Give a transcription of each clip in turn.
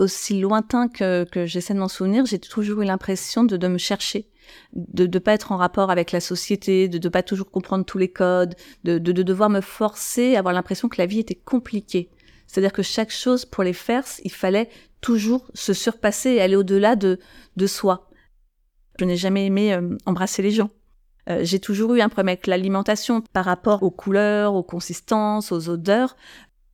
aussi lointain que, j'essaie de m'en souvenir, j'ai toujours eu l'impression de, me chercher, de ne pas être en rapport avec la société, de ne pas toujours comprendre tous les codes, de, de, de devoir me forcer, avoir l'impression que la vie était compliquée. C'est-à-dire que chaque chose, pour les faire, il fallait toujours se surpasser et aller au-delà de, de soi. Je n'ai jamais aimé euh, embrasser les gens. Euh, j'ai toujours eu un problème avec l'alimentation par rapport aux couleurs, aux consistances, aux odeurs.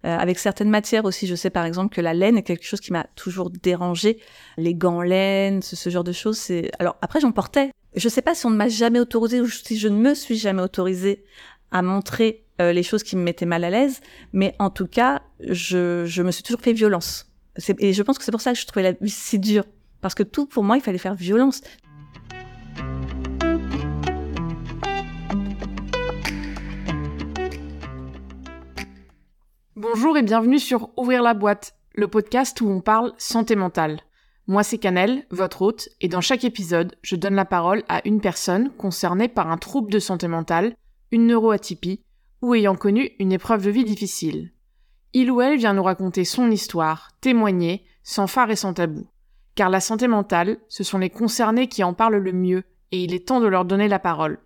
Euh, avec certaines matières aussi, je sais par exemple que la laine est quelque chose qui m'a toujours dérangé. Les gants laine, ce, genre de choses. Alors après j'en portais. Je sais pas si on ne m'a jamais autorisé ou si je ne me suis jamais autorisée à montrer euh, les choses qui me mettaient mal à l'aise, mais en tout cas, je me suis toujours fait violence. Et je pense que c'est pour ça que je trouvais la vie si dure, parce que tout pour moi, il fallait faire violence. Bonjour et bienvenue sur Ouvrir la boîte, le podcast où on parle santé mentale. Moi c'est Canel, votre hôte, et dans chaque épisode, je donne la parole à une personne concernée par un trouble de santé mentale, une neuroatypie, ou ayant connu une épreuve de vie difficile. Il ou elle vient nous raconter son histoire, témoigner, sans phare et sans tabou. Car la santé mentale, ce sont les concernés qui en parlent le mieux, et il est temps de leur donner la parole.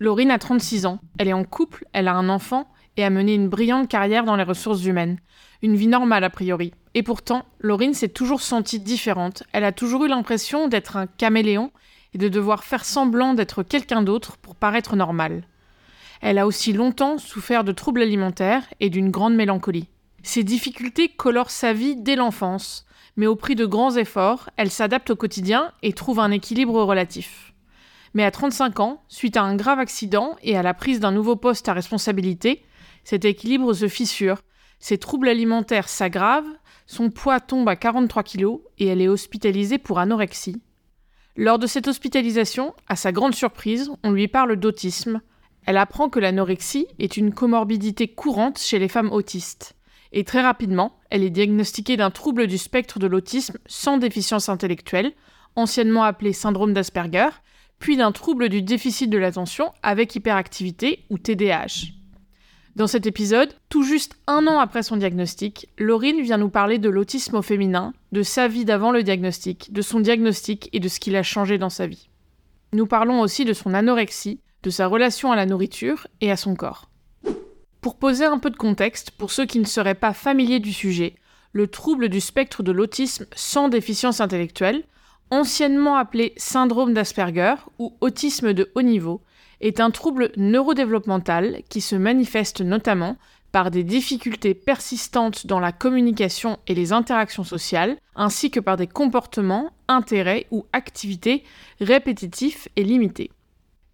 Laurine a 36 ans, elle est en couple, elle a un enfant, et a mené une brillante carrière dans les ressources humaines. Une vie normale a priori. Et pourtant, Laurine s'est toujours sentie différente. Elle a toujours eu l'impression d'être un caméléon et de devoir faire semblant d'être quelqu'un d'autre pour paraître normale. Elle a aussi longtemps souffert de troubles alimentaires et d'une grande mélancolie. Ces difficultés colorent sa vie dès l'enfance, mais au prix de grands efforts, elle s'adapte au quotidien et trouve un équilibre relatif. Mais à 35 ans, suite à un grave accident et à la prise d'un nouveau poste à responsabilité, cet équilibre se fissure, ses troubles alimentaires s'aggravent, son poids tombe à 43 kg et elle est hospitalisée pour anorexie. Lors de cette hospitalisation, à sa grande surprise, on lui parle d'autisme. Elle apprend que l'anorexie est une comorbidité courante chez les femmes autistes. Et très rapidement, elle est diagnostiquée d'un trouble du spectre de l'autisme sans déficience intellectuelle, anciennement appelé syndrome d'Asperger, puis d'un trouble du déficit de l'attention avec hyperactivité ou TDAH. Dans cet épisode, tout juste un an après son diagnostic, Laurine vient nous parler de l'autisme au féminin, de sa vie d'avant le diagnostic, de son diagnostic et de ce qu'il a changé dans sa vie. Nous parlons aussi de son anorexie, de sa relation à la nourriture et à son corps. Pour poser un peu de contexte, pour ceux qui ne seraient pas familiers du sujet, le trouble du spectre de l'autisme sans déficience intellectuelle, anciennement appelé syndrome d'Asperger ou autisme de haut niveau, est un trouble neurodéveloppemental qui se manifeste notamment par des difficultés persistantes dans la communication et les interactions sociales, ainsi que par des comportements, intérêts ou activités répétitifs et limités.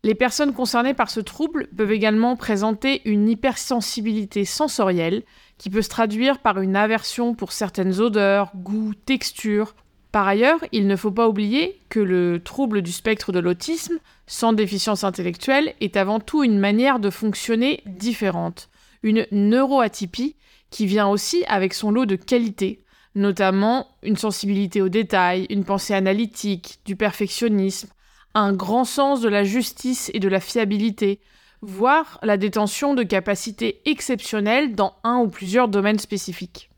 Les personnes concernées par ce trouble peuvent également présenter une hypersensibilité sensorielle qui peut se traduire par une aversion pour certaines odeurs, goûts, textures par ailleurs, il ne faut pas oublier que le trouble du spectre de l'autisme, sans déficience intellectuelle, est avant tout une manière de fonctionner différente, une neuroatypie qui vient aussi avec son lot de qualités, notamment une sensibilité aux détails, une pensée analytique, du perfectionnisme, un grand sens de la justice et de la fiabilité, voire la détention de capacités exceptionnelles dans un ou plusieurs domaines spécifiques.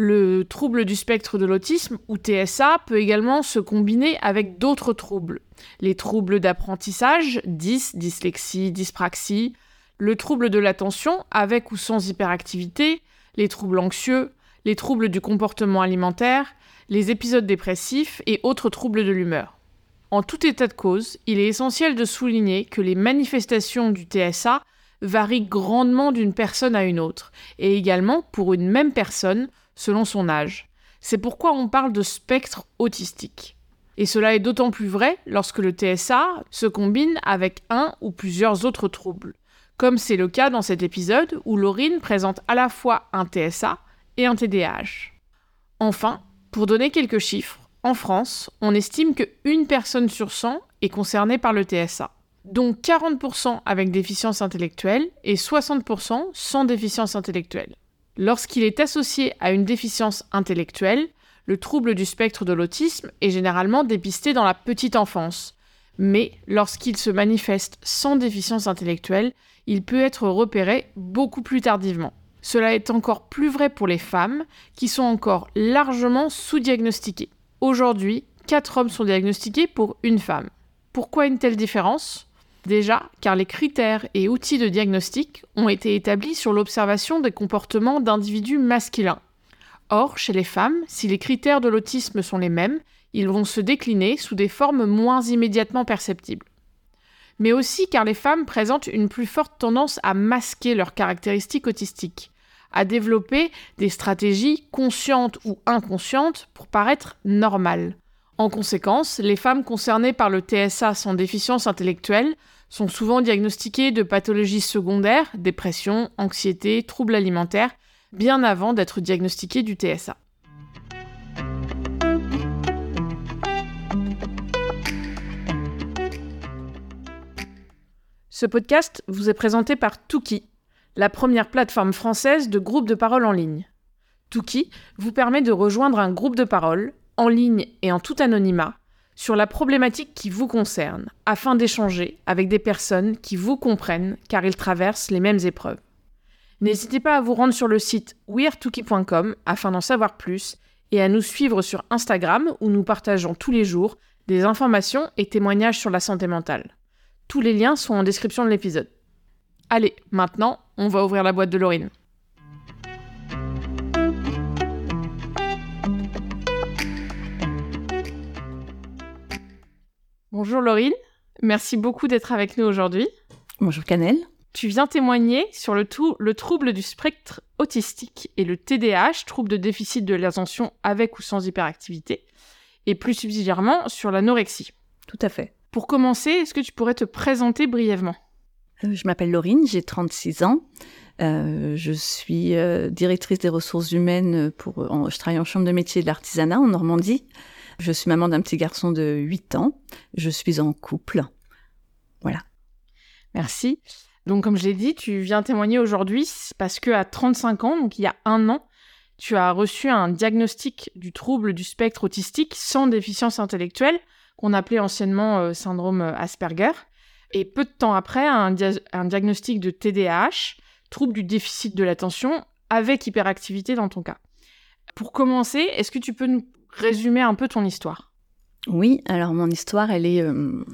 Le trouble du spectre de l'autisme, ou TSA, peut également se combiner avec d'autres troubles. Les troubles d'apprentissage, dys, dyslexie, dyspraxie, le trouble de l'attention, avec ou sans hyperactivité, les troubles anxieux, les troubles du comportement alimentaire, les épisodes dépressifs et autres troubles de l'humeur. En tout état de cause, il est essentiel de souligner que les manifestations du TSA varient grandement d'une personne à une autre, et également pour une même personne selon son âge. C'est pourquoi on parle de spectre autistique. Et cela est d'autant plus vrai lorsque le TSA se combine avec un ou plusieurs autres troubles, comme c'est le cas dans cet épisode où Laurine présente à la fois un TSA et un TDAH. Enfin, pour donner quelques chiffres, en France, on estime que une personne sur 100 est concernée par le TSA, dont 40% avec déficience intellectuelle et 60% sans déficience intellectuelle. Lorsqu'il est associé à une déficience intellectuelle, le trouble du spectre de l'autisme est généralement dépisté dans la petite enfance. Mais lorsqu'il se manifeste sans déficience intellectuelle, il peut être repéré beaucoup plus tardivement. Cela est encore plus vrai pour les femmes, qui sont encore largement sous-diagnostiquées. Aujourd'hui, 4 hommes sont diagnostiqués pour une femme. Pourquoi une telle différence? Déjà, car les critères et outils de diagnostic ont été établis sur l'observation des comportements d'individus masculins. Or, chez les femmes, si les critères de l'autisme sont les mêmes, ils vont se décliner sous des formes moins immédiatement perceptibles. Mais aussi car les femmes présentent une plus forte tendance à masquer leurs caractéristiques autistiques, à développer des stratégies conscientes ou inconscientes pour paraître normales. En conséquence, les femmes concernées par le TSA sans déficience intellectuelle sont souvent diagnostiquées de pathologies secondaires, dépression, anxiété, troubles alimentaires, bien avant d'être diagnostiquées du TSA. Ce podcast vous est présenté par Tuki, la première plateforme française de groupe de parole en ligne. Tuki vous permet de rejoindre un groupe de parole en ligne et en tout anonymat, sur la problématique qui vous concerne, afin d'échanger avec des personnes qui vous comprennent car ils traversent les mêmes épreuves. N'hésitez pas à vous rendre sur le site weartuki.com afin d'en savoir plus et à nous suivre sur Instagram où nous partageons tous les jours des informations et témoignages sur la santé mentale. Tous les liens sont en description de l'épisode. Allez, maintenant, on va ouvrir la boîte de Laurine. Bonjour Laurine, merci beaucoup d'être avec nous aujourd'hui. Bonjour Canel. Tu viens témoigner sur le, le trouble du spectre autistique et le TDAH, trouble de déficit de l'attention avec ou sans hyperactivité, et plus subsidiairement sur l'anorexie. Tout à fait. Pour commencer, est-ce que tu pourrais te présenter brièvement? Euh, Je m'appelle Laurine, j'ai 36 ans. Euh, je suis euh, directrice des ressources humaines pour. je travaille en chambre de métier de l'artisanat en Normandie. Je suis maman d'un petit garçon de 8 ans. Je suis en couple. Voilà. Merci. Donc, comme je l'ai dit, tu viens témoigner aujourd'hui parce que à 35 ans, donc il y a un an, tu as reçu un diagnostic du trouble du spectre autistique sans déficience intellectuelle, qu'on appelait anciennement euh, syndrome Asperger. Et peu de temps après, un, un diagnostic de TDAH, trouble du déficit de l'attention, avec hyperactivité dans ton cas. Pour commencer, est-ce que tu peux nous résumer un peu ton histoire Oui, alors mon histoire, elle est, euh,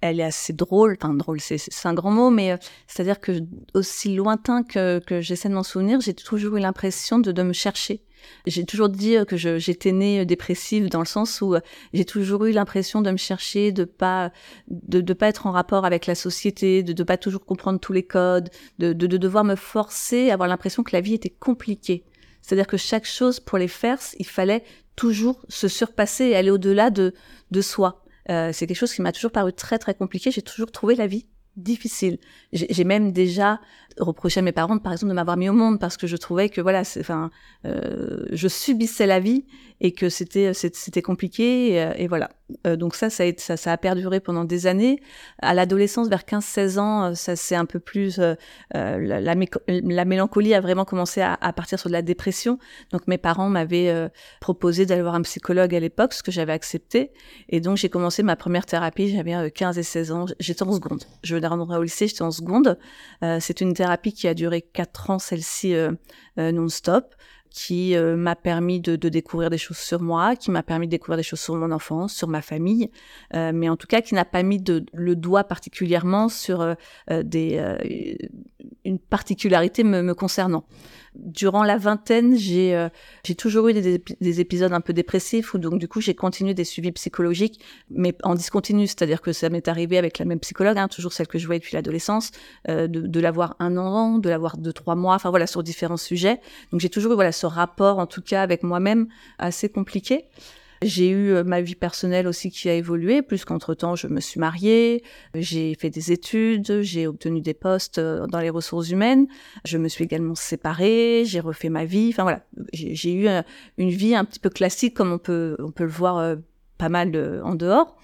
elle est assez drôle. Enfin, drôle, c'est un grand mot, mais euh, c'est-à-dire que aussi lointain que, que j'essaie de m'en souvenir, j'ai toujours eu l'impression de, me chercher. J'ai toujours dit euh, que j'étais née dépressive dans le sens où j'ai toujours eu l'impression de me chercher, de pas de, de pas être en rapport avec la société, de ne pas toujours comprendre tous les codes, de, de, de devoir me forcer, avoir l'impression que la vie était compliquée. C'est-à-dire que chaque chose, pour les faire, il fallait toujours se surpasser et aller au-delà de, de soi. Euh, c'est quelque chose qui m'a toujours paru très très compliqué. J'ai toujours trouvé la vie difficile. J'ai même déjà reproché à mes parents, par exemple, de m'avoir mis au monde parce que je trouvais que voilà, enfin, euh, je subissais la vie et que c'était c'était compliqué et, et voilà. Euh, donc ça ça a, ça, ça a perduré pendant des années. À l'adolescence, vers 15-16 ans, euh, ça c'est un peu plus euh, euh la, la, la, mélancolie a vraiment commencé à, partir sur de la dépression. Donc mes parents m'avaient proposé d'aller voir un psychologue à l'époque, ce que j'avais accepté. Et donc j'ai commencé ma première thérapie. J'avais 15 et 16 ans. J'étais en seconde. Je venais rentrer au lycée, j'étais en seconde. c'est une thérapie qui a duré 4 ans, celle-ci non-stop qui euh, m'a permis de, découvrir des choses sur moi, qui m'a permis de découvrir des choses sur mon enfance, sur ma famille, euh, mais en tout cas qui n'a pas mis le doigt particulièrement sur euh, une particularité me, concernant. Durant la vingtaine, j'ai euh, toujours eu des, des, épisodes un peu dépressifs où donc du coup j'ai continué des suivis psychologiques, mais en discontinu, c'est-à-dire que ça m'est arrivé avec la même psychologue, hein, toujours celle que je voyais depuis l'adolescence, de, de l'avoir un an, de l'avoir deux trois mois, enfin voilà sur différents sujets. Donc j'ai toujours eu voilà ce rapport, en tout cas avec moi-même, assez compliqué. J'ai eu euh, ma vie personnelle aussi qui a évolué, plus qu'entre-temps, je me suis mariée, j'ai fait des études, j'ai obtenu des postes euh, dans les ressources humaines, je me suis également séparée, j'ai refait ma vie, enfin voilà, j'ai eu euh, une vie un petit peu classique comme on peut, on peut le voir pas mal en dehors.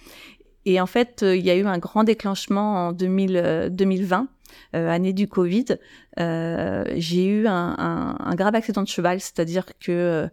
Et en fait, il y a eu un grand déclenchement en 2000, 2020 euh, année du Covid, j'ai eu un, un, grave accident de cheval, c'est-à-dire que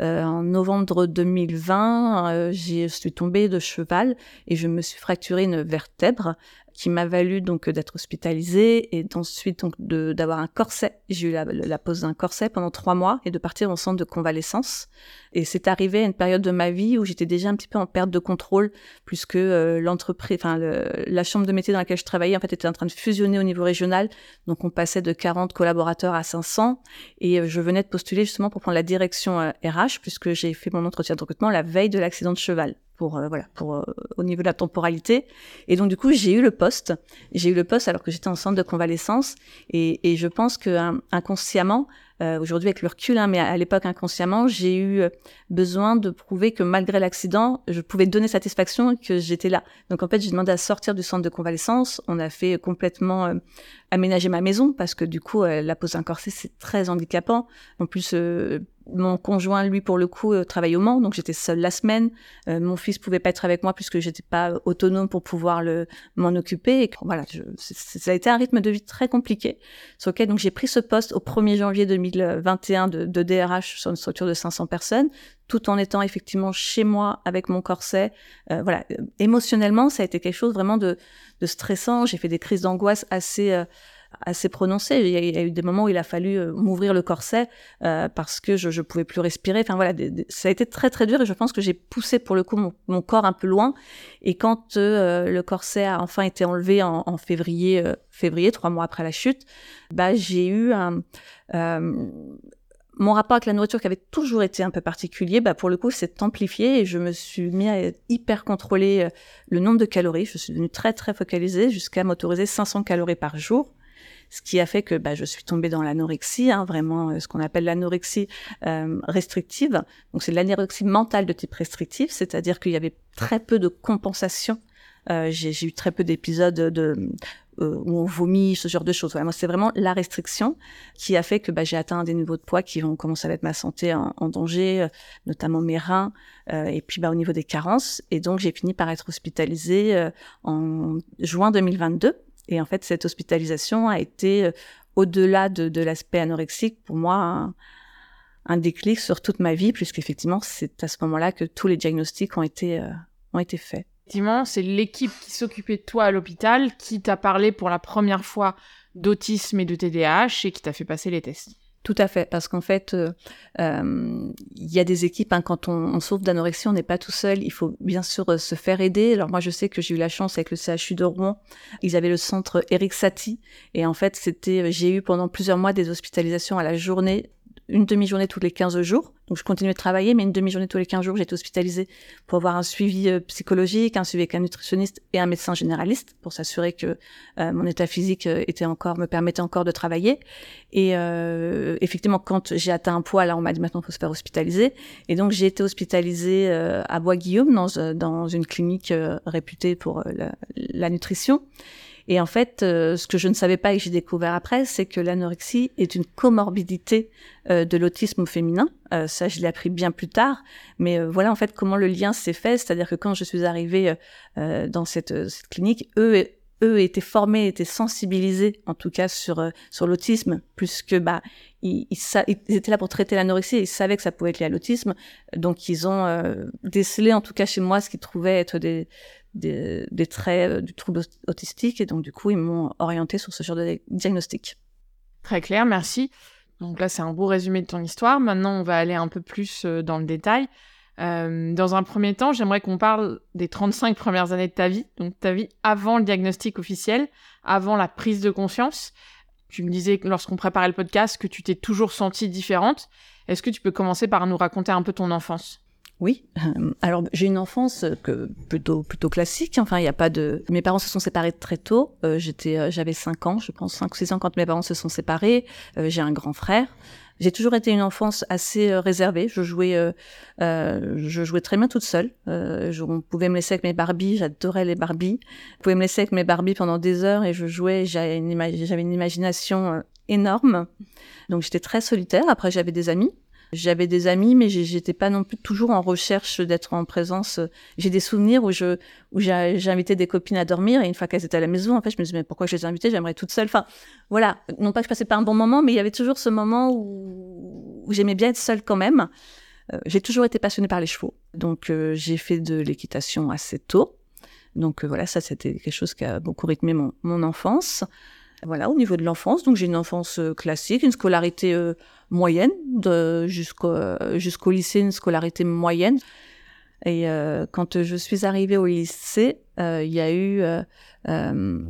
en novembre 2020, je suis tombée de cheval et je me suis fracturé une vertèbre qui m'a valu donc d'être hospitalisée et ensuite donc d'avoir un corset. J'ai eu la, pose d'un corset pendant trois mois et de partir en centre de convalescence. Et c'est arrivé à une période de ma vie où j'étais déjà un petit peu en perte de contrôle, puisque euh, l'entreprise, enfin la chambre de métier dans laquelle je travaillais, en fait, était en train de fusionner au niveau régional. Donc on passait de 40 collaborateurs à 500, et euh, je venais de postuler justement pour prendre la direction RH, euh, puisque j'ai fait mon entretien de recrutement la veille de l'accident de cheval pour voilà pour au niveau de la temporalité et donc du coup j'ai eu le poste j'ai eu le poste alors que j'étais en centre de convalescence et, et je pense que inconsciemment euh, aujourd'hui avec le recul, hein, mais à, l'époque inconsciemment, j'ai eu euh, besoin de prouver que malgré l'accident, je pouvais donner satisfaction et que j'étais là. Donc en fait, j'ai demandé à sortir du centre de convalescence. On a fait complètement euh, aménager ma maison parce que du coup, la pose d'un corset, c'est très handicapant. En plus, mon conjoint, lui, pour le coup, travaille au Mans, donc j'étais seule la semaine. mon fils pouvait pas être avec moi puisque j'étais pas autonome pour pouvoir le m'en occuper. Et voilà, ça a été un rythme de vie très compliqué sur lequel donc j'ai pris ce poste au 1er janvier 2000 2021 de, de DRH sur une structure de 500 personnes, tout en étant effectivement chez moi avec mon corset. Euh, voilà, émotionnellement, ça a été quelque chose vraiment de, de stressant. J'ai fait des crises d'angoisse assez euh, assez prononcé. Il y, a, eu des moments où il a fallu euh, m'ouvrir le corset euh, parce que je, je pouvais plus respirer. Enfin voilà, ça a été très très dur et je pense que j'ai poussé pour le coup mon, corps un peu loin. Et quand euh, le corset a enfin été enlevé en, en février, février, trois mois après la chute, bah j'ai eu un mon rapport avec la nourriture qui avait toujours été un peu particulier, bah pour le coup, s'est amplifié et je me suis mis à hyper contrôler le nombre de calories. Je suis devenue très très focalisée jusqu'à m'autoriser 500 calories par jour ce qui a fait que bah, je suis tombée dans l'anorexie, hein, vraiment euh, ce qu'on appelle l'anorexie euh, restrictive. Donc c'est l'anorexie mentale de type restrictif, c'est-à-dire qu'il y avait très peu de compensation. Euh, j'ai eu très peu d'épisodes de, où on vomit, ce genre de choses. moi, c'est vraiment la restriction qui a fait que bah, j'ai atteint des niveaux de poids qui vont commencer à mettre ma santé en, danger, notamment mes reins, et puis bah, au niveau des carences. Et donc, j'ai fini par être hospitalisée en juin 2022 et en fait, cette hospitalisation a été, euh, au-delà de, de l'aspect anorexique, pour moi, un, déclic sur toute ma vie, puisqu'effectivement, c'est à ce moment-là que tous les diagnostics ont été, euh, ont été faits. Effectivement, c'est l'équipe qui s'occupait de toi à l'hôpital qui t'a parlé pour la première fois d'autisme et de TDAH et qui t'a fait passer les tests. Tout à fait, parce qu'en fait, euh, euh, il y a des équipes, hein, quand on, on souffre d'anorexie, on n'est pas tout seul, il faut bien sûr euh, se faire aider. Alors moi, je sais que j'ai eu la chance avec le CHU de Rouen, ils avaient le centre Eric Satie, et en fait, c'était, j'ai eu pendant plusieurs mois des hospitalisations à la journée une demi-journée tous les 15 jours. Donc je continuais de travailler, mais une demi-journée tous les 15 jours, j'étais hospitalisée pour avoir un suivi euh, psychologique, un suivi avec un nutritionniste et un médecin généraliste pour s'assurer que euh, mon état physique euh, était encore me permettait encore de travailler. Et effectivement, quand j'ai atteint un poids, là, on m'a dit maintenant faut se faire hospitaliser. Et donc j'ai été hospitalisée à Bois-Guillaume dans, dans une clinique réputée pour la nutrition. Et en fait, euh, ce que je ne savais pas et que j'ai découvert après, c'est que l'anorexie est une comorbidité euh, de l'autisme féminin. Euh, ça, je l'ai appris bien plus tard. Mais voilà, en fait, comment le lien s'est fait. C'est-à-dire que quand je suis arrivée dans cette, cette, clinique, eux eux étaient formés, étaient sensibilisés, en tout cas sur sur l'autisme, plus que bah ils, ils, étaient là pour traiter l'anorexie, ils savaient que ça pouvait être lié à l'autisme, donc ils ont décelé, en tout cas chez moi, ce qu'ils trouvaient être des des, traits euh, du trouble autistique et donc du coup ils m'ont orienté sur ce genre de diagnostic. Très clair, merci. Donc là c'est un beau résumé de ton histoire. Maintenant on va aller un peu plus euh, dans le détail. Euh, dans un premier temps, j'aimerais qu'on parle des 35 premières années de ta vie, donc ta vie avant le diagnostic officiel, avant la prise de conscience. Tu me disais lorsqu'on préparait le podcast que tu t'es toujours sentie différente. Est-ce que tu peux commencer par nous raconter un peu ton enfance? Oui. Euh, alors j'ai une enfance que plutôt plutôt classique. Enfin, il n'y a pas de. Mes parents se sont séparés très tôt. Euh, j'étais, euh, j'avais 5 ans, je pense 5 ou 6 ans quand mes parents se sont séparés. j'ai un grand frère. J'ai toujours été une enfance assez réservée. Je jouais, je jouais très bien toute seule. Je, on pouvait me laisser avec mes Barbies. J'adorais les Barbies. On pouvait me laisser avec mes Barbies pendant des heures et je jouais. J'avais une imagination énorme. Donc j'étais très solitaire. Après, j'avais des amis. J'avais des amis, mais j'étais pas non plus toujours en recherche d'être en présence. J'ai des souvenirs où je où invité des copines à dormir et une fois qu'elles étaient à la maison, en fait, je me disais mais pourquoi je les ai invitées? J'aimerais toute seule. Enfin, voilà. Non pas que je passais pas un bon moment, mais il y avait toujours ce moment où, où j'aimais bien être seule quand même. Euh, j'ai toujours été passionnée par les chevaux, donc euh, j'ai fait de l'équitation assez tôt. Donc euh, voilà, ça c'était quelque chose qui a beaucoup rythmé mon, mon enfance. Voilà, au niveau de l'enfance, donc j'ai une enfance classique, une scolarité moyenne, jusqu'au jusqu'au lycée, une scolarité moyenne. Et euh, quand je suis arrivée au lycée, euh, il y a eu... Euh, euh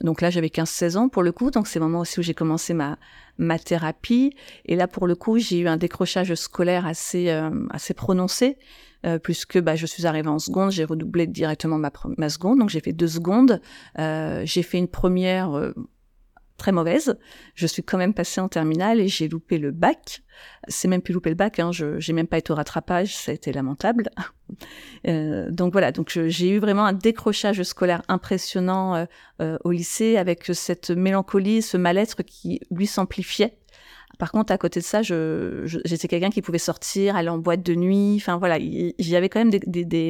donc là, j'avais 15-16 ans pour le coup, donc c'est le moment aussi où j'ai commencé ma, ma thérapie. Et là, pour le coup, j'ai eu un décrochage scolaire assez, euh, assez prononcé, puisque bah, je suis arrivée en seconde, j'ai redoublé directement ma, ma seconde, donc j'ai fait deux secondes. j'ai fait une première très mauvaise. Je suis quand même passée en terminale et j'ai loupé le bac. C'est même plus loupé le bac, hein, je j'ai même pas été au rattrapage, ça a été lamentable. euh, donc voilà, donc j'ai eu vraiment un décrochage scolaire impressionnant euh, euh, au lycée avec cette mélancolie, ce mal-être qui lui s'amplifiait. Par contre, à côté de ça, je, j'étais quelqu'un qui pouvait sortir, aller en boîte de nuit. Enfin voilà, il y, avait quand même des, des, des,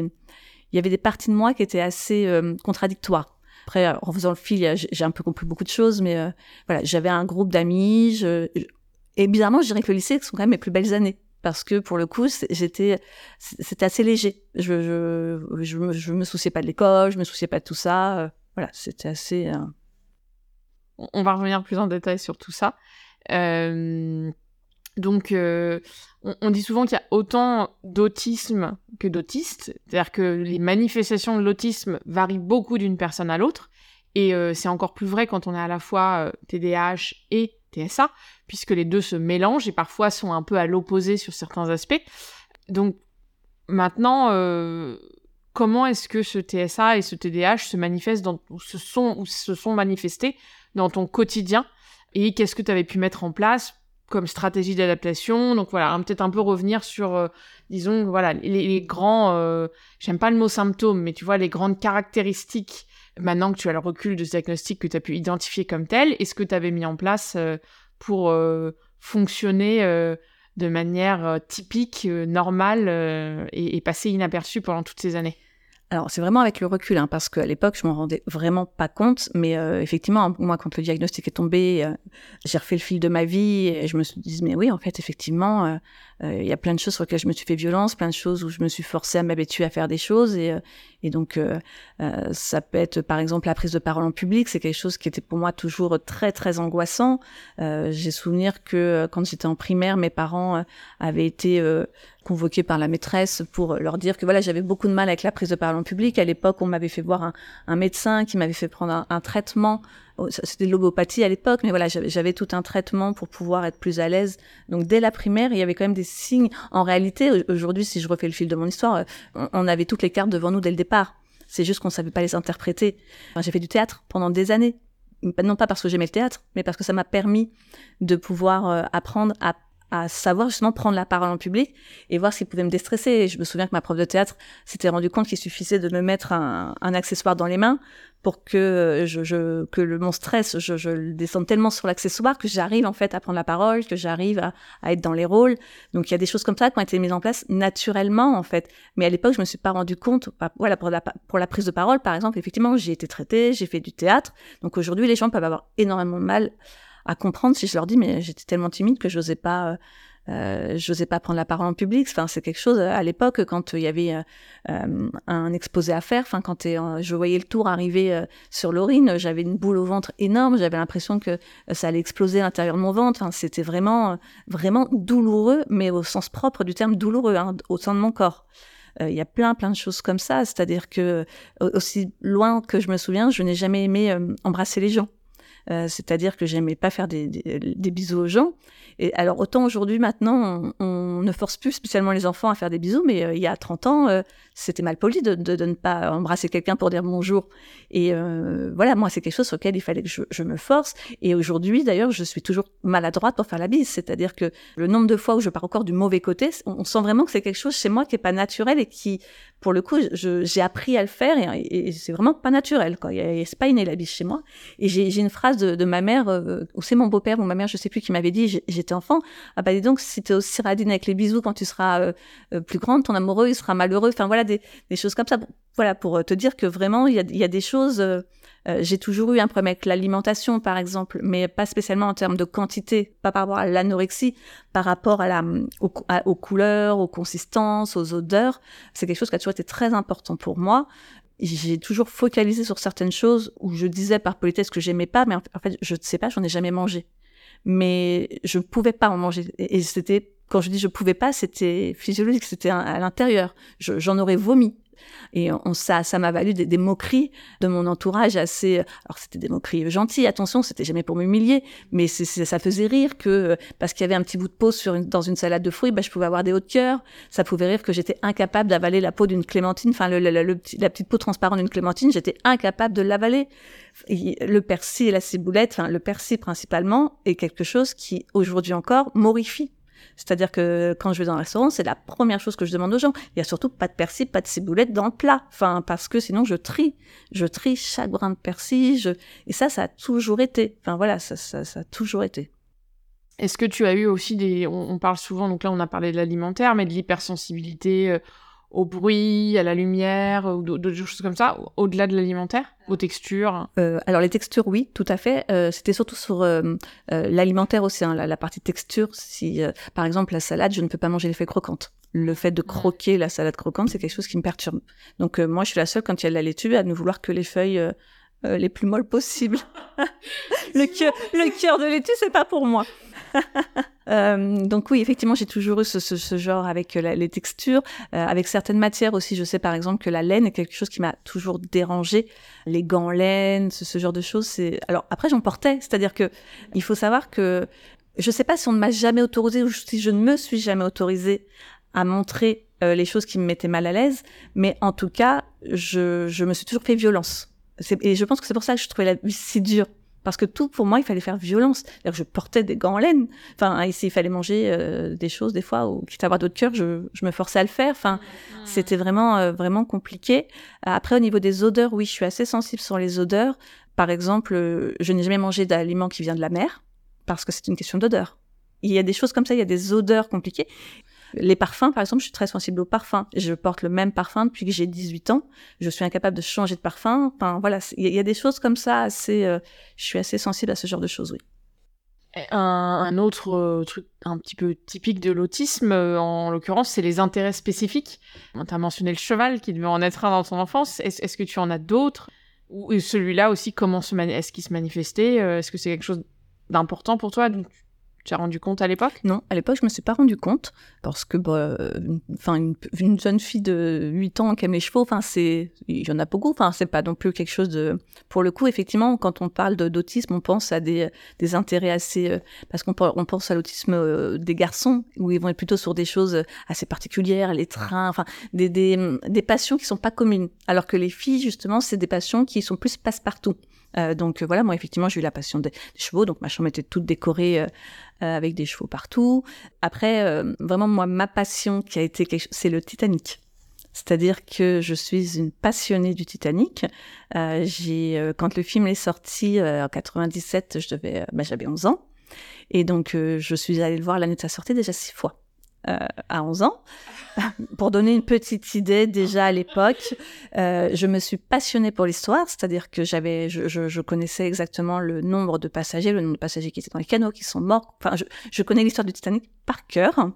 il y avait des parties de moi qui étaient assez euh, contradictoires. Après, euh, en faisant le fil, j'ai un peu compris beaucoup de choses, mais euh, voilà, j'avais un groupe d'amis. Je... Et bizarrement, je dirais que le lycée sont quand même mes plus belles années parce que pour le coup, j'étais, c'était assez léger. Je, je, je, me, je me souciais pas de l'école, je me souciais pas de tout ça. Euh, voilà, c'était assez. On va revenir plus en détail sur tout ça. Euh, donc, euh, on, dit souvent qu'il y a autant d'autisme que d'autistes, c'est-à-dire que les manifestations de l'autisme varient beaucoup d'une personne à l'autre, et euh, c'est encore plus vrai quand on est à la fois TDAH euh, et TSA, puisque les deux se mélangent et parfois sont un peu à l'opposé sur certains aspects. Donc, maintenant, comment est-ce que ce TSA et ce TDAH se manifestent ou se sont manifestés dans ton quotidien, et qu'est-ce que tu avais pu mettre en place comme stratégie d'adaptation. Donc voilà, peut-être un peu revenir sur, euh, disons, voilà, les, grands, euh, j'aime pas le mot symptômes, mais tu vois, les grandes caractéristiques, maintenant que tu as le recul de ce diagnostic que tu as pu identifier comme tel, est-ce que tu avais mis en place euh, pour fonctionner de manière typique, normale et, et passer inaperçu pendant toutes ces années? Alors c'est vraiment avec le recul, hein, parce qu'à l'époque je m'en rendais vraiment pas compte, mais euh, effectivement moi quand le diagnostic est tombé, euh, j'ai refait le fil de ma vie et je me suis dit mais oui en fait effectivement euh, il y a plein de choses sur lesquelles je me suis fait violence, plein de choses où je me suis forcée à m'habituer à faire des choses et, et donc ça peut être par exemple la prise de parole en public, c'est quelque chose qui était pour moi toujours très très angoissant. j'ai souvenir que quand j'étais en primaire, mes parents avaient été convoqués par la maîtresse pour leur dire que voilà j'avais beaucoup de mal avec la prise de parole en public. À l'époque, on m'avait fait voir un, médecin qui m'avait fait prendre un, traitement. Oh, c'était de l'obopathie à l'époque, mais voilà j'avais tout un traitement pour pouvoir être plus à l'aise. Donc dès la primaire, il y avait quand même des signes. En réalité, aujourd'hui, si je refais le fil de mon histoire, on, avait toutes les cartes devant nous dès le départ. C'est juste qu'on savait pas les interpréter. J'ai fait du théâtre pendant des années non pas parce que j'aimais le théâtre, mais parce que ça m'a permis de pouvoir euh, apprendre à à savoir justement prendre la parole en public et voir ce qui pouvait me déstresser. Je me souviens que ma prof de théâtre s'était rendu compte qu'il suffisait de me mettre un, un, accessoire dans les mains pour que je, je que le, mon stress, je, je le descende tellement sur l'accessoire que j'arrive en fait à prendre la parole, que j'arrive à, à, être dans les rôles. Donc il y a des choses comme ça qui ont été mises en place naturellement en fait. Mais à l'époque, je me suis pas rendu compte. Bah, voilà pour la pour la prise de parole, par exemple, effectivement, j'ai été traitée, j'ai fait du théâtre. Donc aujourd'hui, les gens peuvent avoir énormément de mal à comprendre si je leur dis mais j'étais tellement timide que j'osais pas euh, euh j'osais pas prendre la parole en public. Enfin c'est quelque chose à l'époque quand il y avait euh, euh un exposé à faire enfin quand je voyais le tour arriver euh, sur l'orine j'avais une boule au ventre énorme j'avais l'impression que ça allait exploser à l'intérieur de mon ventre. Enfin, c'était vraiment vraiment douloureux mais au sens propre du terme douloureux hein, au sein de mon corps. Il y a plein plein de choses comme ça. C'est-à-dire que aussi loin que je me souviens je n'ai jamais aimé embrasser les gens euh, c'est-à-dire que j'aimais pas faire des, des, bisous aux gens. Et alors autant aujourd'hui, maintenant, on, ne force plus spécialement les enfants à faire des bisous, mais euh, il y a 30 ans, euh, c'était mal poli de, de, de, ne pas embrasser quelqu'un pour dire bonjour. Et voilà, moi, c'est quelque chose sur lequel il fallait que je, je me force. Et aujourd'hui, d'ailleurs, je suis toujours maladroite pour faire la bise. C'est-à-dire que le nombre de fois où je pars encore du mauvais côté, on, sent vraiment que c'est quelque chose chez moi qui est pas naturel et qui pour le coup, j'ai appris à le faire et, c'est vraiment pas naturel. Quoi. C'est pas inné la biche chez moi. Et j'ai une phrase de, ma mère, euh, ou c'est mon beau-père ou ma mère, je sais plus, qui m'avait dit, j'étais enfant, ah bah dis donc, si t'es aussi radine avec les bisous quand tu seras euh, euh, plus grande, ton amoureux, il sera malheureux. Enfin voilà, des choses comme ça. Voilà, pour te dire que vraiment, il y a, des choses... j'ai toujours eu un problème avec l'alimentation, par exemple, mais pas spécialement en termes de quantité, pas par rapport à l'anorexie, par rapport à la, aux couleurs, aux consistances, aux odeurs. C'est quelque chose qui a toujours été très important pour moi j'ai toujours focalisé sur certaines choses où je disais par politesse que j'aimais pas, mais en fait, je ne sais pas, j'en ai jamais mangé. Mais je ne pouvais pas en manger. Et c'était, quand je dis je pouvais pas, c'était physiologique, c'était à l'intérieur. J'en aurais vomi. Et on, ça, ça m'a valu des, moqueries de mon entourage assez. Alors c'était des moqueries gentilles, attention, c'était jamais pour m'humilier, mais ça faisait rire que parce qu'il y avait un petit bout de peau sur une, dans une salade de fruits, bah, je pouvais avoir des hauts de cœur. Ça pouvait rire que j'étais incapable d'avaler la peau d'une clémentine, enfin le, la petite peau transparente d'une clémentine, j'étais incapable de l'avaler. Le persil et la ciboulette, enfin le persil principalement, est quelque chose qui aujourd'hui encore m'horrifie. C'est-à-dire que quand je vais dans un restaurant, c'est la première chose que je demande aux gens. Il y a surtout pas de persil, pas de ciboulette dans le plat. Enfin, parce que sinon je trie. Je trie chaque brin de persil. Et ça, ça a toujours été. Enfin voilà, ça, ça, ça a toujours été. Est-ce que tu as eu aussi des... On, parle souvent, donc là on a parlé de l'alimentaire, mais de l'hypersensibilité euh, au bruit, à la lumière, ou d'autres choses comme ça, au-delà de l'alimentaire, aux textures euh, Alors les textures, oui, tout à fait. Euh, C'était surtout sur euh, euh l'alimentaire aussi, hein, la, la, partie texture. Si, euh, par exemple, la salade, je ne peux pas manger les feuilles croquantes. Le fait de croquer la salade croquante, c'est quelque chose qui me perturbe. Donc moi, je suis la seule, quand il y a de la laitue, à ne vouloir que les feuilles les plus molles possibles. le cœur, le cœur de laitue, c'est pas pour moi. Euh, donc oui, effectivement, j'ai toujours eu ce, genre avec euh, les textures, euh, avec certaines matières aussi. Je sais par exemple que la laine est quelque chose qui m'a toujours dérangé. Les gants laine, ce, genre de choses. C'est alors après j'en portais, c'est-à-dire que il faut savoir que je sais pas si on ne m'a jamais autorisé ou si je ne me suis jamais autorisée à montrer les choses qui me mettaient mal à l'aise, mais en tout cas, je, je me suis toujours fait violence. Et je pense que c'est pour ça que je trouvais la vie si dure parce que tout, pour moi, il fallait faire violence. Je portais des gants en laine. Enfin, ici, il fallait manger euh, des choses, des fois, ou quitte à avoir d'autres cœurs, je, je, me forçais à le faire. Enfin, mmh. c'était vraiment, euh, vraiment compliqué. Après, au niveau des odeurs, oui, je suis assez sensible sur les odeurs. Par exemple, euh, je n'ai jamais mangé d'aliments qui vient de la mer, parce que c'est une question d'odeur. Il y a des choses comme ça, il y a des odeurs compliquées. Les parfums, par exemple, je suis très sensible aux parfums. Je porte le même parfum depuis que j'ai 18 ans. Je suis incapable de changer de parfum. Enfin, voilà, il y, a des choses comme ça assez. Euh, je suis assez sensible à ce genre de choses, oui. Un, autre euh, truc un petit peu typique de l'autisme, euh, en l'occurrence, c'est les intérêts spécifiques. Tu as mentionné le cheval qui devait en être un dans ton enfance. Est-ce que tu en as d'autres? Ou celui-là aussi, comment est-ce qu'il se manifestait Est-ce que c'est quelque chose d'important pour toi? Tu as rendu compte à l'époque? Non, à l'époque, je me suis pas rendu compte parce que, bah, enfin, une, jeune fille de 8 ans qui aime les chevaux, enfin, c'est, il y en a beaucoup. Enfin, c'est pas non plus quelque chose de. Pour le coup, effectivement, quand on parle d'autisme, on pense à des, des intérêts assez, euh, parce qu'on on pense à l'autisme euh, des garçons où ils vont être plutôt sur des choses assez particulières, les trains, enfin, des, des, des passions qui sont pas communes. Alors que les filles, justement, c'est des passions qui sont plus passe-partout. Euh, donc voilà, moi effectivement j'ai eu la passion des, chevaux, donc ma chambre était toute décorée euh, avec des chevaux partout. Après, euh, vraiment, moi, ma passion qui a été, c'est le Titanic. C'est-à-dire que je suis une passionnée du Titanic. Euh, j'ai, euh, quand le film est sorti en 97, je devais, bah, j'avais 11 ans. Et donc, je suis allée le voir l'année de sa sortie déjà six fois. Euh, à 11 ans. pour donner une petite idée, déjà à l'époque, euh, je me suis passionnée pour l'histoire, c'est-à-dire que j'avais, je, je, je, connaissais exactement le nombre de passagers, le nombre de passagers qui étaient dans les canots, qui sont morts. Enfin, je, je connais l'histoire du Titanic par cœur.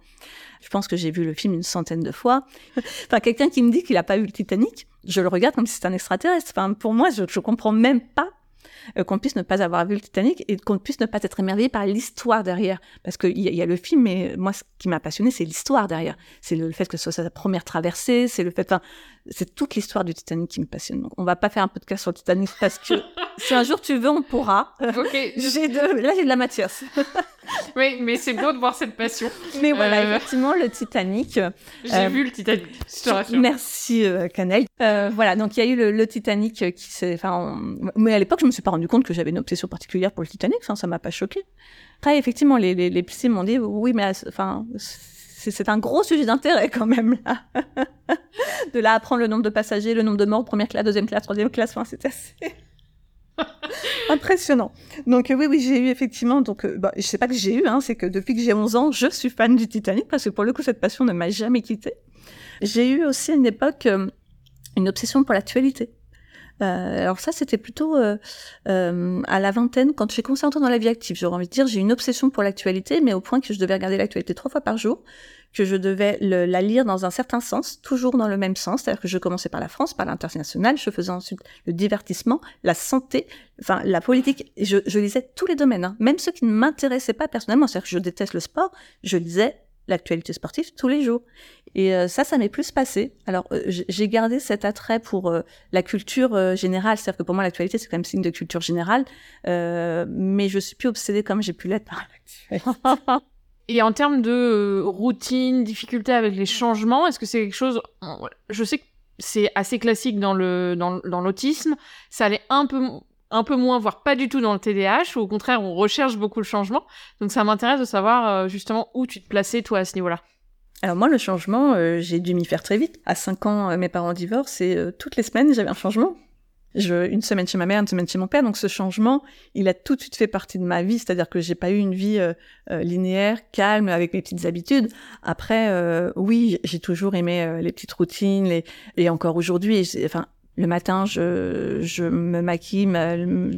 Je pense que j'ai vu le film une centaine de fois. enfin, quelqu'un qui me dit qu'il n'a pas vu le Titanic, je le regarde comme si c'était un extraterrestre. Enfin, pour moi, je, je comprends même pas euh, qu'on puisse ne pas avoir vu le Titanic et qu'on puisse ne pas être émerveillé par l'histoire derrière. Parce qu'il y, y, a le film, mais moi, ce qui m'a passionné, c'est l'histoire derrière. C'est le, fait que ce soit sa première traversée, c'est le fait, c'est toute l'histoire du Titanic qui me passionne. Donc, on va pas faire un podcast sur le Titanic parce que si un jour tu veux, on pourra. Ok. j'ai de, là, j'ai de la matière. oui, mais c'est beau de voir cette passion. Mais voilà, euh, effectivement, le Titanic. J'ai euh, vu le Titanic, je te rassure. Merci, euh, Canel. Euh, voilà, donc il y a eu le, le Titanic qui s'est. Enfin, mais à l'époque, je me suis pas rendu compte que j'avais une obsession particulière pour le Titanic. Enfin, ça m'a pas choqué. Après, effectivement, les, les, les m'ont dit oui, mais enfin c'est un gros sujet d'intérêt quand même là. de là apprendre le nombre de passagers, le nombre de morts, première classe, deuxième classe, troisième classe. Enfin, c'était assez impressionnant. Donc oui, oui, j'ai eu effectivement. Donc, bah, je sais pas que j'ai eu, hein, c'est que depuis que j'ai 11 ans, je suis fan du Titanic parce que pour le coup, cette passion ne m'a jamais quittée. J'ai eu aussi à une époque une obsession pour l'actualité. Euh, alors ça, c'était plutôt euh, euh, à la vingtaine, quand commencé à entrer dans la vie active. J'aurais envie de dire, j'ai une obsession pour l'actualité, mais au point que je devais regarder l'actualité trois fois par jour, que je devais la lire dans un certain sens, toujours dans le même sens. C'est-à-dire que je commençais par la France, par l'international, je faisais ensuite le divertissement, la santé, enfin la politique. Je, je lisais tous les domaines, hein. même ceux qui ne m'intéressaient pas personnellement. C'est-à-dire que je déteste le sport, je lisais l'actualité sportive tous les jours. Et euh, ça, ça m'est plus passé. Alors, euh, j'ai gardé cet attrait pour euh, la culture générale, c'est-à-dire que pour moi, l'actualité, c'est quand même signe de culture générale, mais je suis plus obsédée comme j'ai pu l'être par l'actualité. Et en termes de routine, difficulté avec les changements, est-ce que c'est quelque chose... Je sais que c'est assez classique dans le dans, dans l'autisme, ça allait un peu un peu moins, voire pas du tout dans le TDAH, ou au contraire, on recherche beaucoup le changement. Donc ça m'intéresse de savoir euh, justement où tu te plaçais, toi, à ce niveau-là. Alors moi, le changement, euh, j'ai dû m'y faire très vite. À 5 ans, euh, mes parents divorcent et toutes les semaines, j'avais un changement. Je, une semaine chez ma mère, une semaine chez mon père. Donc ce changement, il a tout de suite fait partie de ma vie. C'est-à-dire que j'ai pas eu une vie linéaire, calme, avec mes petites habitudes. Après, oui, j'ai toujours aimé les petites routines, et encore aujourd'hui. Enfin, le matin, je, je me maquille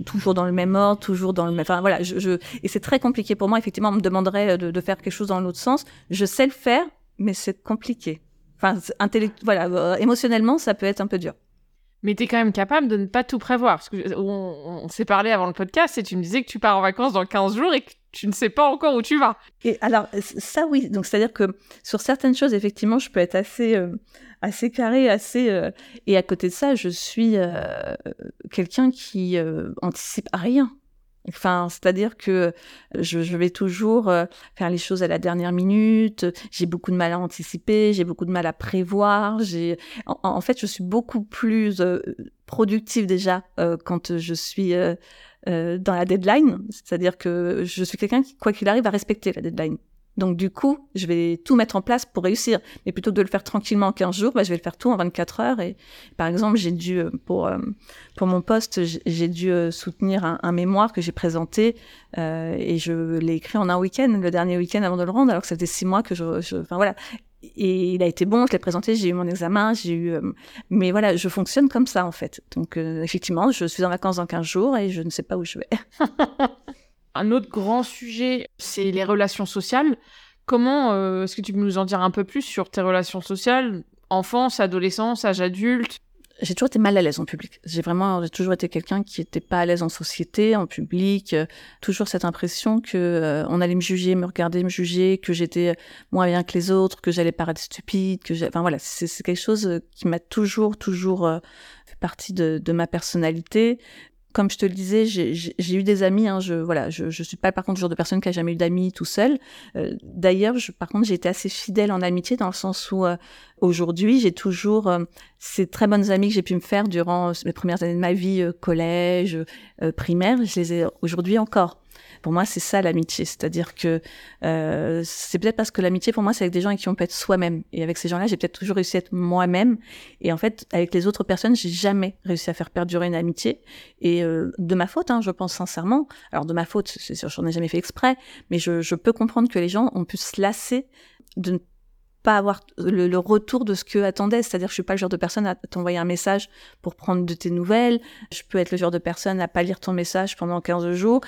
toujours dans le même ordre, toujours dans le même. Enfin voilà, je, je... et c'est très compliqué pour moi. Effectivement, on me demanderait de, de faire quelque chose dans l'autre sens. Je sais le faire, mais c'est compliqué. Enfin, intellect... voilà, euh, émotionnellement, ça peut être un peu dur. Mais tu es quand même capable de ne pas tout prévoir. Parce que on, on s'est parlé avant le podcast et tu me disais que tu pars en vacances dans 15 jours et que tu ne sais pas encore où tu vas. Et alors, ça oui. Donc, c'est-à-dire que sur certaines choses, effectivement, je peux être assez, euh, assez carré, assez. Euh, et à côté de ça, je suis euh, quelqu'un qui anticipe à rien. Enfin, c'est-à-dire que je, vais toujours faire les choses à la dernière minute. J'ai beaucoup de mal à anticiper, j'ai beaucoup de mal à prévoir. J'ai, en, fait, je suis beaucoup plus productive déjà quand je suis dans la deadline. C'est-à-dire que je suis quelqu'un qui, quoi qu'il arrive, va respecter la deadline. Donc du coup, je vais tout mettre en place pour réussir. Mais plutôt que de le faire tranquillement en 15 jours, bah, je vais le faire tout en 24 heures. Et par exemple, j'ai dû, euh, pour, euh, pour mon poste, j'ai dû euh, soutenir un, mémoire que j'ai présenté euh, et je l'ai écrit en un week-end, le dernier week-end avant de le rendre, alors que ça faisait six mois que je enfin voilà. Et il a été bon, je l'ai présenté, j'ai eu mon examen, j'ai eu... mais voilà, je fonctionne comme ça en fait. Donc effectivement, je suis en vacances dans 15 jours et je ne sais pas où je vais. Un autre grand sujet, c'est les relations sociales. Comment euh, est-ce que tu peux nous en dire un peu plus sur tes relations sociales, enfance, adolescence, âge adulte? J'ai toujours été mal à l'aise en public. J'ai vraiment, j'ai toujours été quelqu'un qui était pas à l'aise en société, en public. Euh, toujours cette impression que euh, on allait me juger, me regarder, me juger, que j'étais moins bien que les autres, que j'allais paraître stupide, que enfin voilà, c'est quelque chose qui m'a toujours, toujours fait partie de, de ma personnalité comme je te le disais, j'ai eu des amis. Hein, je voilà, je, je suis pas par contre le genre de personne qui a jamais eu d'amis tout seul. Euh, D'ailleurs, par contre, j'ai été assez fidèle en amitié dans le sens où euh, aujourd'hui, j'ai toujours euh, ces très bonnes amies que j'ai pu me faire durant mes premières années de ma vie, euh, collège, primaire. Je les ai aujourd'hui encore. Pour moi, c'est ça l'amitié, c'est-à-dire que euh, c'est peut-être parce que l'amitié pour moi, c'est avec des gens avec qui on peut être soi-même. Et avec ces gens-là, j'ai peut-être toujours réussi à être moi-même. Et en fait, avec les autres personnes, j'ai jamais réussi à faire perdurer une amitié. Et euh, de ma faute, hein, je pense sincèrement. Alors de ma faute, c'est sûr, j'en ai jamais fait exprès, mais je, peux comprendre que les gens ont pu se lasser de ne pas avoir le, retour de ce que attendaient. C'est-à-dire que je suis pas le genre de personne à t'envoyer un message pour prendre de tes nouvelles. Je peux être le genre de personne à pas lire ton message pendant 15 jours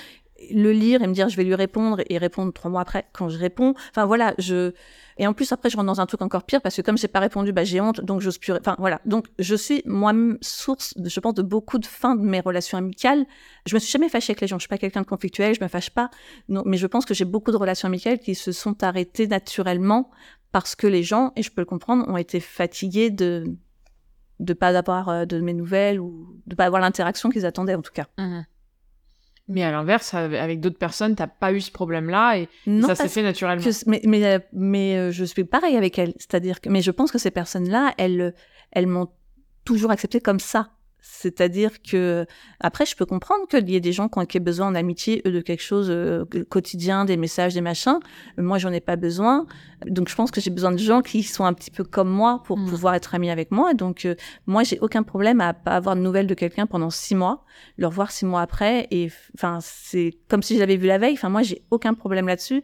le lire et me dire je vais lui répondre et répondre trois mois après quand je réponds. Enfin voilà, je et en plus après je rentre dans un truc encore pire parce que comme j'ai pas répondu, bah j'ai honte donc j'ose plus. Enfin voilà, donc je suis moi-même source, de, je pense, de beaucoup de fins de mes relations amicales. Je me suis jamais fâchée avec les gens. Je suis pas quelqu'un de conflictuel, je me fâche pas. Non, mais je pense que j'ai beaucoup de relations amicales qui se sont arrêtées naturellement parce que les gens et je peux le comprendre ont été fatigués de de pas avoir euh, de mes nouvelles ou de pas avoir l'interaction qu'ils attendaient en tout cas. Mmh. Mais à l'inverse, avec d'autres personnes, t'as pas eu ce problème-là et ça s'est fait naturellement. mais mais, euh, mais euh, je suis pareil avec elles. C'est-à-dire que, mais je pense que ces personnes-là, elles, elles m'ont toujours accepté comme ça. C'est-à-dire que après, je peux comprendre qu'il y ait des gens qui ont, besoin d'amitié, de quelque chose euh, quotidien, des messages, des machins. Moi, j'en ai pas besoin. Donc, je pense que j'ai besoin de gens qui sont un petit peu comme moi pour mmh. pouvoir être amis avec moi. Donc, euh, moi, j'ai aucun problème à pas avoir de nouvelles de quelqu'un pendant six mois, le revoir six mois après. Et enfin, c'est comme si je l'avais vu la veille. Enfin, moi, j'ai aucun problème là-dessus.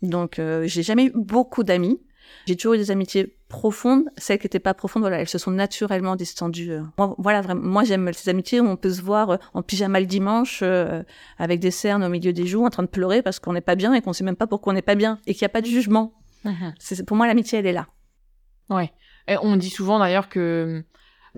Donc, euh, j'ai jamais eu beaucoup d'amis. J'ai toujours eu des amitiés profondes. Celles qui n'étaient pas profondes, voilà, elles se sont naturellement distendues. Euh. Moi, voilà, vraiment, moi j'aime ces amitiés où on peut se voir euh, en pyjama le dimanche, euh, avec des cernes au milieu des joues, en train de pleurer parce qu'on n'est pas bien et qu'on sait même pas pourquoi on n'est pas bien et qu'il n'y a pas de jugement. C'est pour moi l'amitié, elle est là. Ouais. Et on dit souvent d'ailleurs que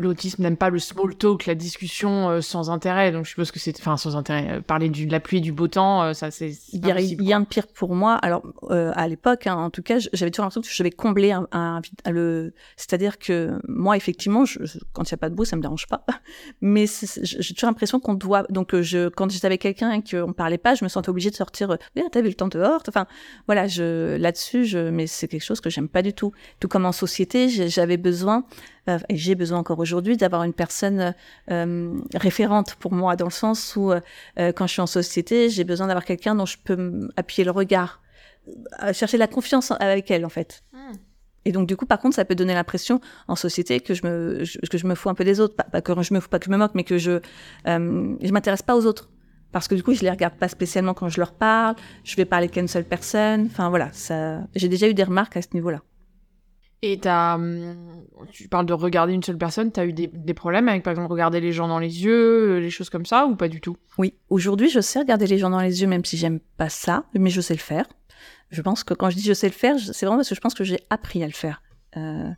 l'autisme n'aime pas le small talk, la discussion euh, sans intérêt. Donc je suppose que c'est, enfin sans intérêt, euh, parler du, de la pluie, du beau temps, euh, ça c'est. Il y a rien de pire pour moi. Alors à l'époque, hein, en tout cas, j'avais toujours l'impression que je vais combler un, un, le, c'est-à-dire que moi effectivement, je, quand il y a pas de bruit, ça me dérange pas. Mais j'ai toujours l'impression qu'on doit. Donc je, quand j'étais avec quelqu'un et qu'on parlait pas, je me sentais obligée de sortir. Oui, t'as vu le temps dehors? Enfin voilà, je là-dessus, je, mais c'est quelque chose que j'aime pas du tout. Tout comme en société, j'avais besoin euh, et j'ai besoin encore aujourd'hui d'avoir une personne euh, référente pour moi, dans le sens où euh, quand je suis en société, j'ai besoin d'avoir quelqu'un dont je peux appuyer le regard, chercher la confiance avec elle en fait. Hmm. Et donc du coup, par contre, ça peut donner l'impression en société que je me que je me fous un peu des autres, pas, que je me fous, pas que je me moque, mais que je je m'intéresse pas aux autres parce que du coup, je les regarde pas spécialement quand je leur parle. Je vais parler qu'à une seule personne. Enfin voilà, ça. J'ai déjà eu des remarques à ce niveau-là. Et t'as, hum, tu parles de regarder une seule personne, t'as eu des, problèmes avec, par exemple, regarder les gens dans les yeux, euh, les choses comme ça, ou pas du tout? Oui, aujourd'hui, je sais regarder les gens dans les yeux, même si j'aime pas ça, mais je sais le faire. Je pense que quand je dis je sais le faire, c'est vraiment parce que je pense que j'ai appris à le faire. Euh,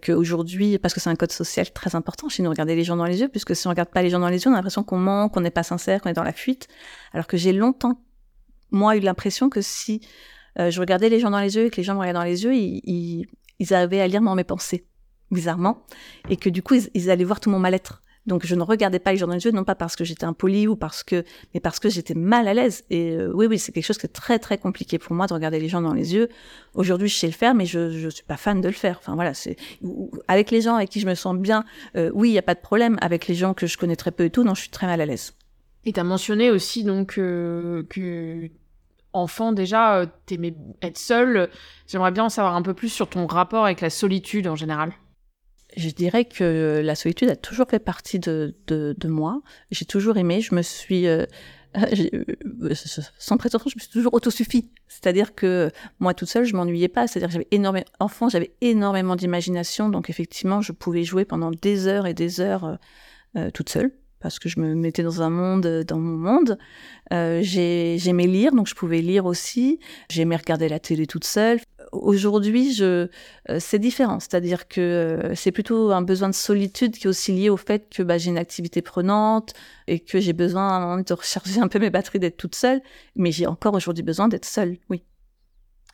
qu'aujourd'hui, parce que c'est un code social très important chez nous, regarder les gens dans les yeux, puisque si on regarde pas les gens dans les yeux, on a l'impression qu'on ment, qu'on n'est pas sincère, qu'on est dans la fuite. Alors que j'ai longtemps, moi, eu l'impression que si euh, je regardais les gens dans les yeux et que les gens me regardaient dans les yeux, ils, ils, ils arrivaient à lire dans mes pensées, bizarrement, et que du coup, ils, allaient voir tout mon mal-être. Donc je ne regardais pas les gens dans les yeux, non pas parce que j'étais impolie ou parce que, mais parce que j'étais mal à l'aise. Et euh, oui, oui, c'est quelque chose qui est très très compliqué pour moi de regarder les gens dans les yeux. Aujourd'hui, je sais le faire, mais je je suis pas fan de le faire. Enfin voilà, c'est avec les gens avec qui je me sens bien, euh, oui, il y a pas de problème. Avec les gens que je connais très peu et tout, non, je suis très mal à l'aise. Et tu as mentionné aussi donc euh, que enfant déjà, euh, t'aimais être seul. J'aimerais bien en savoir un peu plus sur ton rapport avec la solitude en général. Je dirais que la solitude a toujours fait partie de, de, moi. J'ai toujours aimé. Je me suis, euh, euh, sans prétention, je me suis toujours autosuffie. C'est-à-dire que moi toute seule, je m'ennuyais pas. C'est-à-dire que j'avais énormément, enfant, j'avais énormément d'imagination. Donc effectivement, je pouvais jouer pendant des heures et des heures toute seule parce que je me mettais dans un monde, dans mon monde. Euh, j'aimais lire, donc je pouvais lire aussi. J'aimais regarder la télé toute seule. Aujourd'hui, je, euh, c'est différent, c'est-à-dire que euh, c'est plutôt un besoin de solitude qui est aussi lié au fait que bah, j'ai une activité prenante et que j'ai besoin à un moment de recharger un peu mes batteries d'être toute seule. Mais j'ai encore aujourd'hui besoin d'être seule, oui.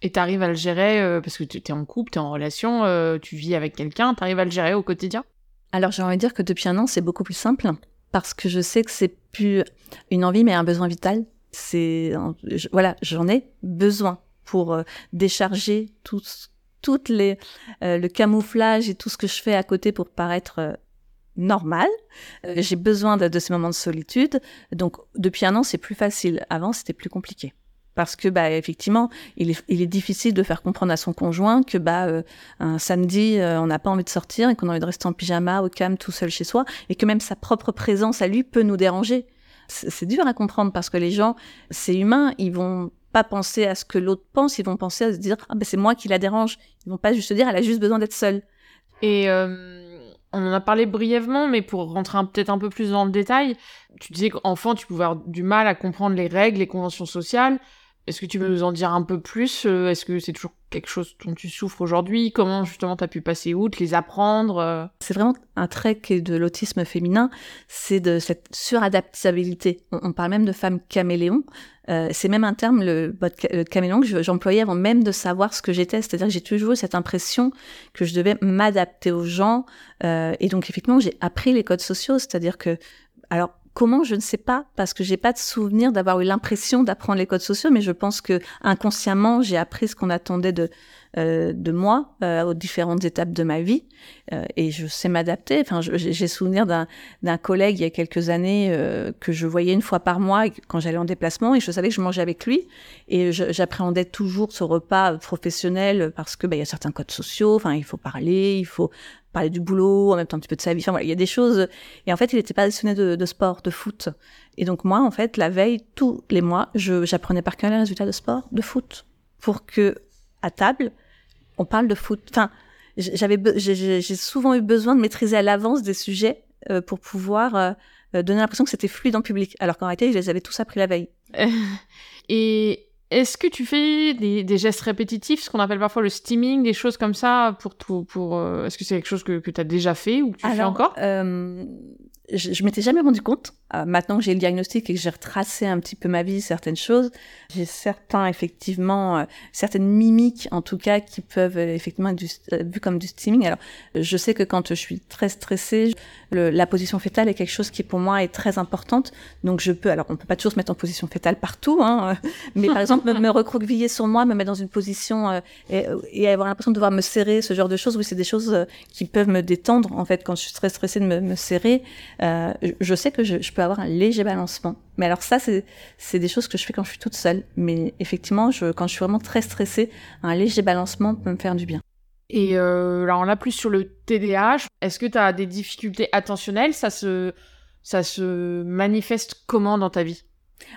Et tu arrives à le gérer parce que tu es en couple, tu es en relation, tu vis avec quelqu'un, tu arrives à le gérer au quotidien? Alors j'ai envie de dire que depuis un an, c'est beaucoup plus simple parce que je sais que c'est plus une envie, mais un besoin vital. C'est voilà, j'en ai besoin pour euh, décharger tout, toutes les euh, le camouflage et tout ce que je fais à côté pour paraître euh, normal. J'ai besoin de, de, ces moments de solitude. Donc depuis un an, c'est plus facile. Avant, c'était plus compliqué parce que bah effectivement il est, il est difficile de faire comprendre à son conjoint que bah euh, un samedi euh, on n'a pas envie de sortir et qu'on a envie de rester en pyjama au calme tout seul chez soi et que même sa propre présence à lui peut nous déranger. C'est dur à comprendre parce que les gens c'est humain ils vont pas penser à ce que l'autre pense ils vont penser à se dire ah ben c'est moi qui la dérange. Ils vont pas juste se dire elle a juste besoin d'être seule. Et euh, on en a parlé brièvement, mais pour rentrer peut-être un peu plus dans le détail, tu disais qu'enfant, tu pouvais avoir du mal à comprendre les règles, les conventions sociales. Est-ce que tu veux nous en dire un peu plus euh, Est-ce que c'est toujours quelque chose dont tu souffres aujourd'hui? Comment justement tu as pu passer outre, les apprendre euh? C'est vraiment un trait de l'autisme féminin, c'est de cette suradaptabilité. On, parle même de femme caméléon. Euh, c'est même un terme, le, caméléon, que j'employais avant même de savoir ce que j'étais. C'est-à-dire que j'ai toujours eu cette impression que je devais m'adapter aux gens. et donc effectivement, j'ai appris les codes sociaux. C'est-à-dire que alors, Comment Je ne sais pas parce que j'ai pas de souvenir d'avoir eu l'impression d'apprendre les codes sociaux, mais je pense que inconsciemment j'ai appris ce qu'on attendait de euh, de moi euh, aux différentes étapes de ma vie euh, et je sais m'adapter. Enfin, j'ai souvenir d'un collègue il y a quelques années que je voyais une fois par mois quand j'allais en déplacement et je savais que je mangeais avec lui et j'appréhendais toujours ce repas professionnel parce que bah, il y a certains codes sociaux. Enfin, il faut parler, il faut parler du boulot, en même temps un petit peu de sa vie. Enfin voilà, il y a des choses. Et en fait, il n'était pas passionné de, de, sport, de foot. Et donc moi, en fait, la veille, tous les mois, j'apprenais par cœur les résultats de sport, de foot, pour que à table, on parle de foot. Enfin, j'avais, j'ai souvent eu besoin de maîtriser à l'avance des sujets euh, pour pouvoir euh, euh, donner l'impression que c'était fluide en public, alors qu'en réalité, je les avais tous appris la veille. Et est-ce que tu fais des, gestes répétitifs, ce qu'on appelle parfois le steaming, des choses comme ça pour tout, pour Est-ce que c'est quelque chose que, que tu as déjà fait ou que tu fais encore? Je, je m'étais jamais rendu compte. Euh, maintenant que j'ai le diagnostic et que j'ai retracé un petit peu ma vie, certaines choses, j'ai certains effectivement, euh, certaines mimiques en tout cas qui peuvent euh, effectivement être euh, vues comme du steaming. Alors, je sais que quand je suis très stressée, le, la position fétale est quelque chose qui pour moi est très importante. Donc je peux, alors on peut pas toujours se mettre en position fétale partout, hein, mais par exemple me, me, recroqueviller sur moi, me mettre dans une position et, et, avoir l'impression de devoir me serrer, ce genre de choses. Oui, c'est des choses qui peuvent me détendre en fait quand je suis très stressée de me, me serrer. Euh, je sais que je, je, peux avoir un léger balancement. Mais alors ça, c'est des choses que je fais quand je suis toute seule. Mais effectivement, je, quand je suis vraiment très stressée, un léger balancement peut me faire du bien. Et euh, là, on a plus sur le TDAH. Est-ce que tu as des difficultés attentionnelles? Ça se, ça se manifeste comment dans ta vie?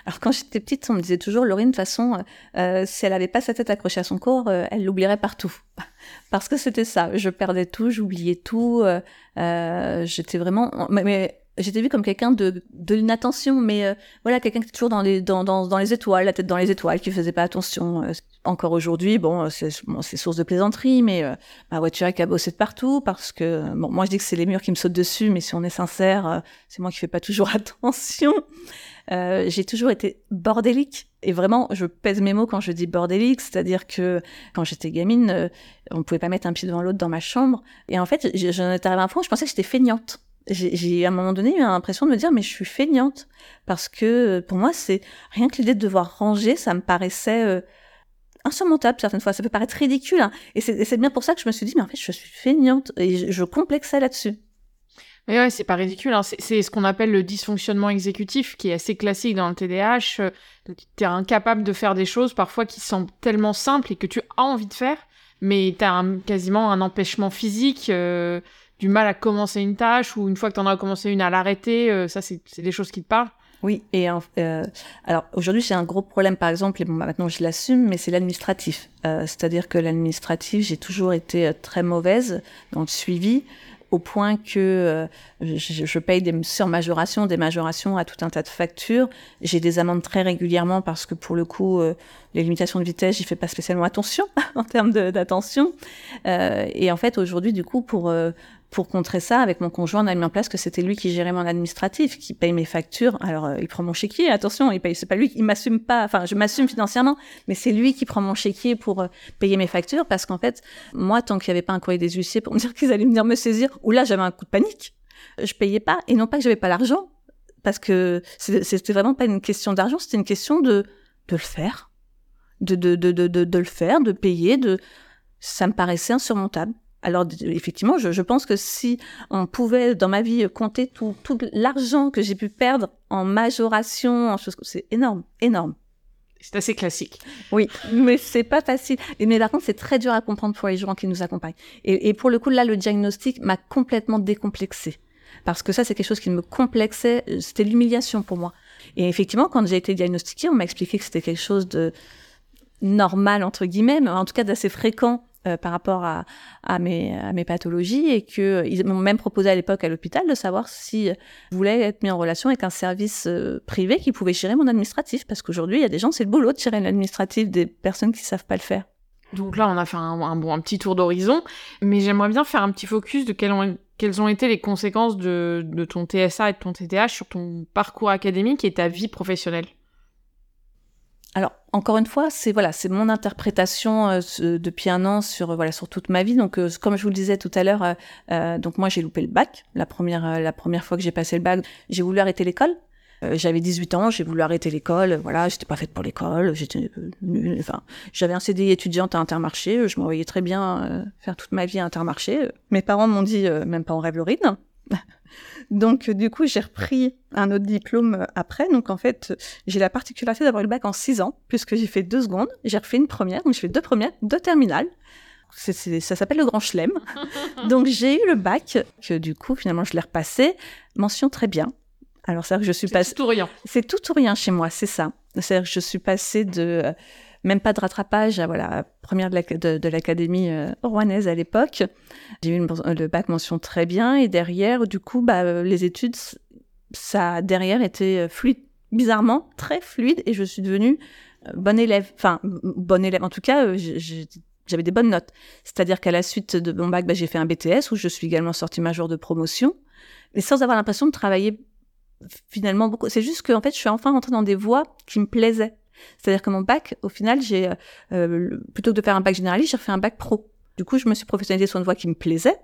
Alors quand j'étais petite, on me disait toujours, Laurine, de toute façon, euh, si elle avait pas sa tête accrochée à son corps, euh, elle l'oublierait partout. Parce que c'était ça, je perdais tout, j'oubliais tout, euh, euh j'étais vraiment... Mais, j'étais vue comme quelqu'un de, de l'inattention, mais euh, voilà, quelqu'un qui était toujours dans les, dans, dans, dans, les étoiles, la tête dans les étoiles, qui faisait pas attention. encore aujourd'hui, bon, c'est source de plaisanterie, mais ma voiture est cabossée de partout, parce que, bon, moi je dis que c'est les murs qui me sautent dessus, mais si on est sincère, c'est moi qui fais pas toujours attention. Euh, j'ai toujours été bordélique. Et vraiment, je pèse mes mots quand je dis bordélique, c'est-à-dire que quand j'étais gamine, euh, on pouvait pas mettre un pied devant l'autre dans ma chambre. Et en fait, j'en étais arrivée à un point où je pensais que j'étais feignante. J'ai à un moment donné eu l'impression de me dire mais je suis feignante parce que pour moi c'est rien que l'idée de devoir ranger ça me paraissait euh, insurmontable certaines fois ça peut paraître ridicule hein. et c'est bien pour ça que je me suis dit mais en fait je suis feignante et je, je complexais là-dessus mais ouais, c'est pas ridicule. Hein. C'est ce qu'on appelle le dysfonctionnement exécutif, qui est assez classique dans le TDAH. Euh, tu es incapable de faire des choses parfois qui sont tellement simples et que tu as envie de faire, mais tu as quasiment un empêchement physique, euh, du mal à commencer une tâche, ou une fois que tu en as commencé une, à l'arrêter. Euh, ça, c'est des choses qui te parlent. Oui, et alors aujourd'hui j'ai un gros problème par exemple, et bon bah, maintenant je l'assume, mais c'est l'administratif. C'est-à-dire que l'administratif, j'ai toujours été très mauvaise dans le suivi au point que euh, je, je, paye des surmajorations, des majorations à tout un tas de factures. J'ai des amendes très régulièrement parce que pour le coup, euh, les limitations de vitesse, j'y fais pas spécialement attention en termes d'attention. Euh, et en fait, aujourd'hui, du coup, pour pour contrer ça, avec mon conjoint, on a mis en place que c'était lui qui gérait mon administratif, qui paye mes factures. Alors, euh, il prend mon chéquier, attention, il paye, c'est pas lui, il m'assume pas, enfin, je m'assume financièrement, mais c'est lui qui prend mon chéquier pour euh, payer mes factures, parce qu'en fait, moi, tant qu'il n'y avait pas un courrier des huissiers pour me dire qu'ils allaient venir me saisir, ou là, j'avais un coup de panique, je payais pas, et non pas que j'avais pas l'argent, parce que c'était vraiment pas une question d'argent, c'était une question de, de le faire, de, de, de, de, de, de le faire, de payer, de, ça me paraissait insurmontable. Alors effectivement, je, je, pense que si on pouvait dans ma vie compter tout, tout l'argent que j'ai pu perdre en majoration, en choses, c'est énorme, énorme. C'est assez classique. Oui, mais c'est pas facile. Et mais par contre, c'est très dur à comprendre pour les gens qui nous accompagnent. Et, et pour le coup, là, le diagnostic m'a complètement décomplexé. Parce que ça, c'est quelque chose qui me complexait. C'était l'humiliation pour moi. Et effectivement, quand j'ai été diagnostiquée, on m'a expliqué que c'était quelque chose de normal, entre guillemets, mais en tout cas d'assez fréquent euh, par rapport à, mes, pathologies et que ils m'ont même proposé à l'époque à l'hôpital de savoir si je voulais être mis en relation avec un service euh, privé qui pouvait gérer mon administratif parce qu'aujourd'hui il y a des gens c'est le boulot de gérer l'administratif des personnes qui savent pas le faire. Donc là on a fait un, petit tour d'horizon, mais j'aimerais bien faire un petit focus de quelles ont, été les conséquences de, de ton TSA et de ton TDAH sur ton parcours académique et ta vie professionnelle. Alors encore une fois, c'est voilà, c'est mon interprétation euh, depuis un an sur euh, voilà sur toute ma vie. Donc euh, comme je vous le disais tout à l'heure, euh, donc moi j'ai loupé le bac la première la première fois que j'ai passé le bac, j'ai voulu arrêter l'école Euh, j'avais 18 ans, j'ai voulu arrêter l'école. Voilà, j'étais pas faite pour l'école. J'étais. Enfin, j'avais un CDI étudiante à Intermarché. Je me voyais très bien faire toute ma vie à Intermarché. Mes parents m'ont dit, même pas en rêve Laurine. Donc, du coup, j'ai repris un autre diplôme après. Donc, en fait, j'ai la particularité d'avoir eu le bac en six ans, puisque j'ai fait deux secondes. J'ai refait une première, donc j'ai fait deux premières, deux terminales. ça s'appelle le grand chelem. donc, j'ai eu le bac, que du coup, finalement, je l'ai repassé. Mention très bien. Alors, c'est-à-dire que je suis passée. C'est tout ou rien. C'est tout ou rien chez moi, c'est ça. C'est-à-dire que je suis passée de même pas de rattrapage, voilà, première de l'académie euh, rouennaise à l'époque. J'ai eu le bac mention très bien et derrière, du coup, bah, euh, les études, ça derrière était euh, fluide, bizarrement très fluide et je suis devenue bonne élève, enfin bonne élève en tout cas, j'avais des bonnes notes. C'est-à-dire qu'à la suite de mon bac, bah, j'ai fait un BTS où je suis également sortie majeure de promotion, mais sans avoir l'impression de travailler finalement beaucoup. C'est juste que en fait, je suis enfin rentrée dans des voies qui me plaisaient. C'est-à-dire que mon bac, au final, j'ai euh, euh, plutôt que de faire un bac généraliste, j'ai fait un bac pro. Du coup, je me suis professionnalisée sur une voie qui me plaisait,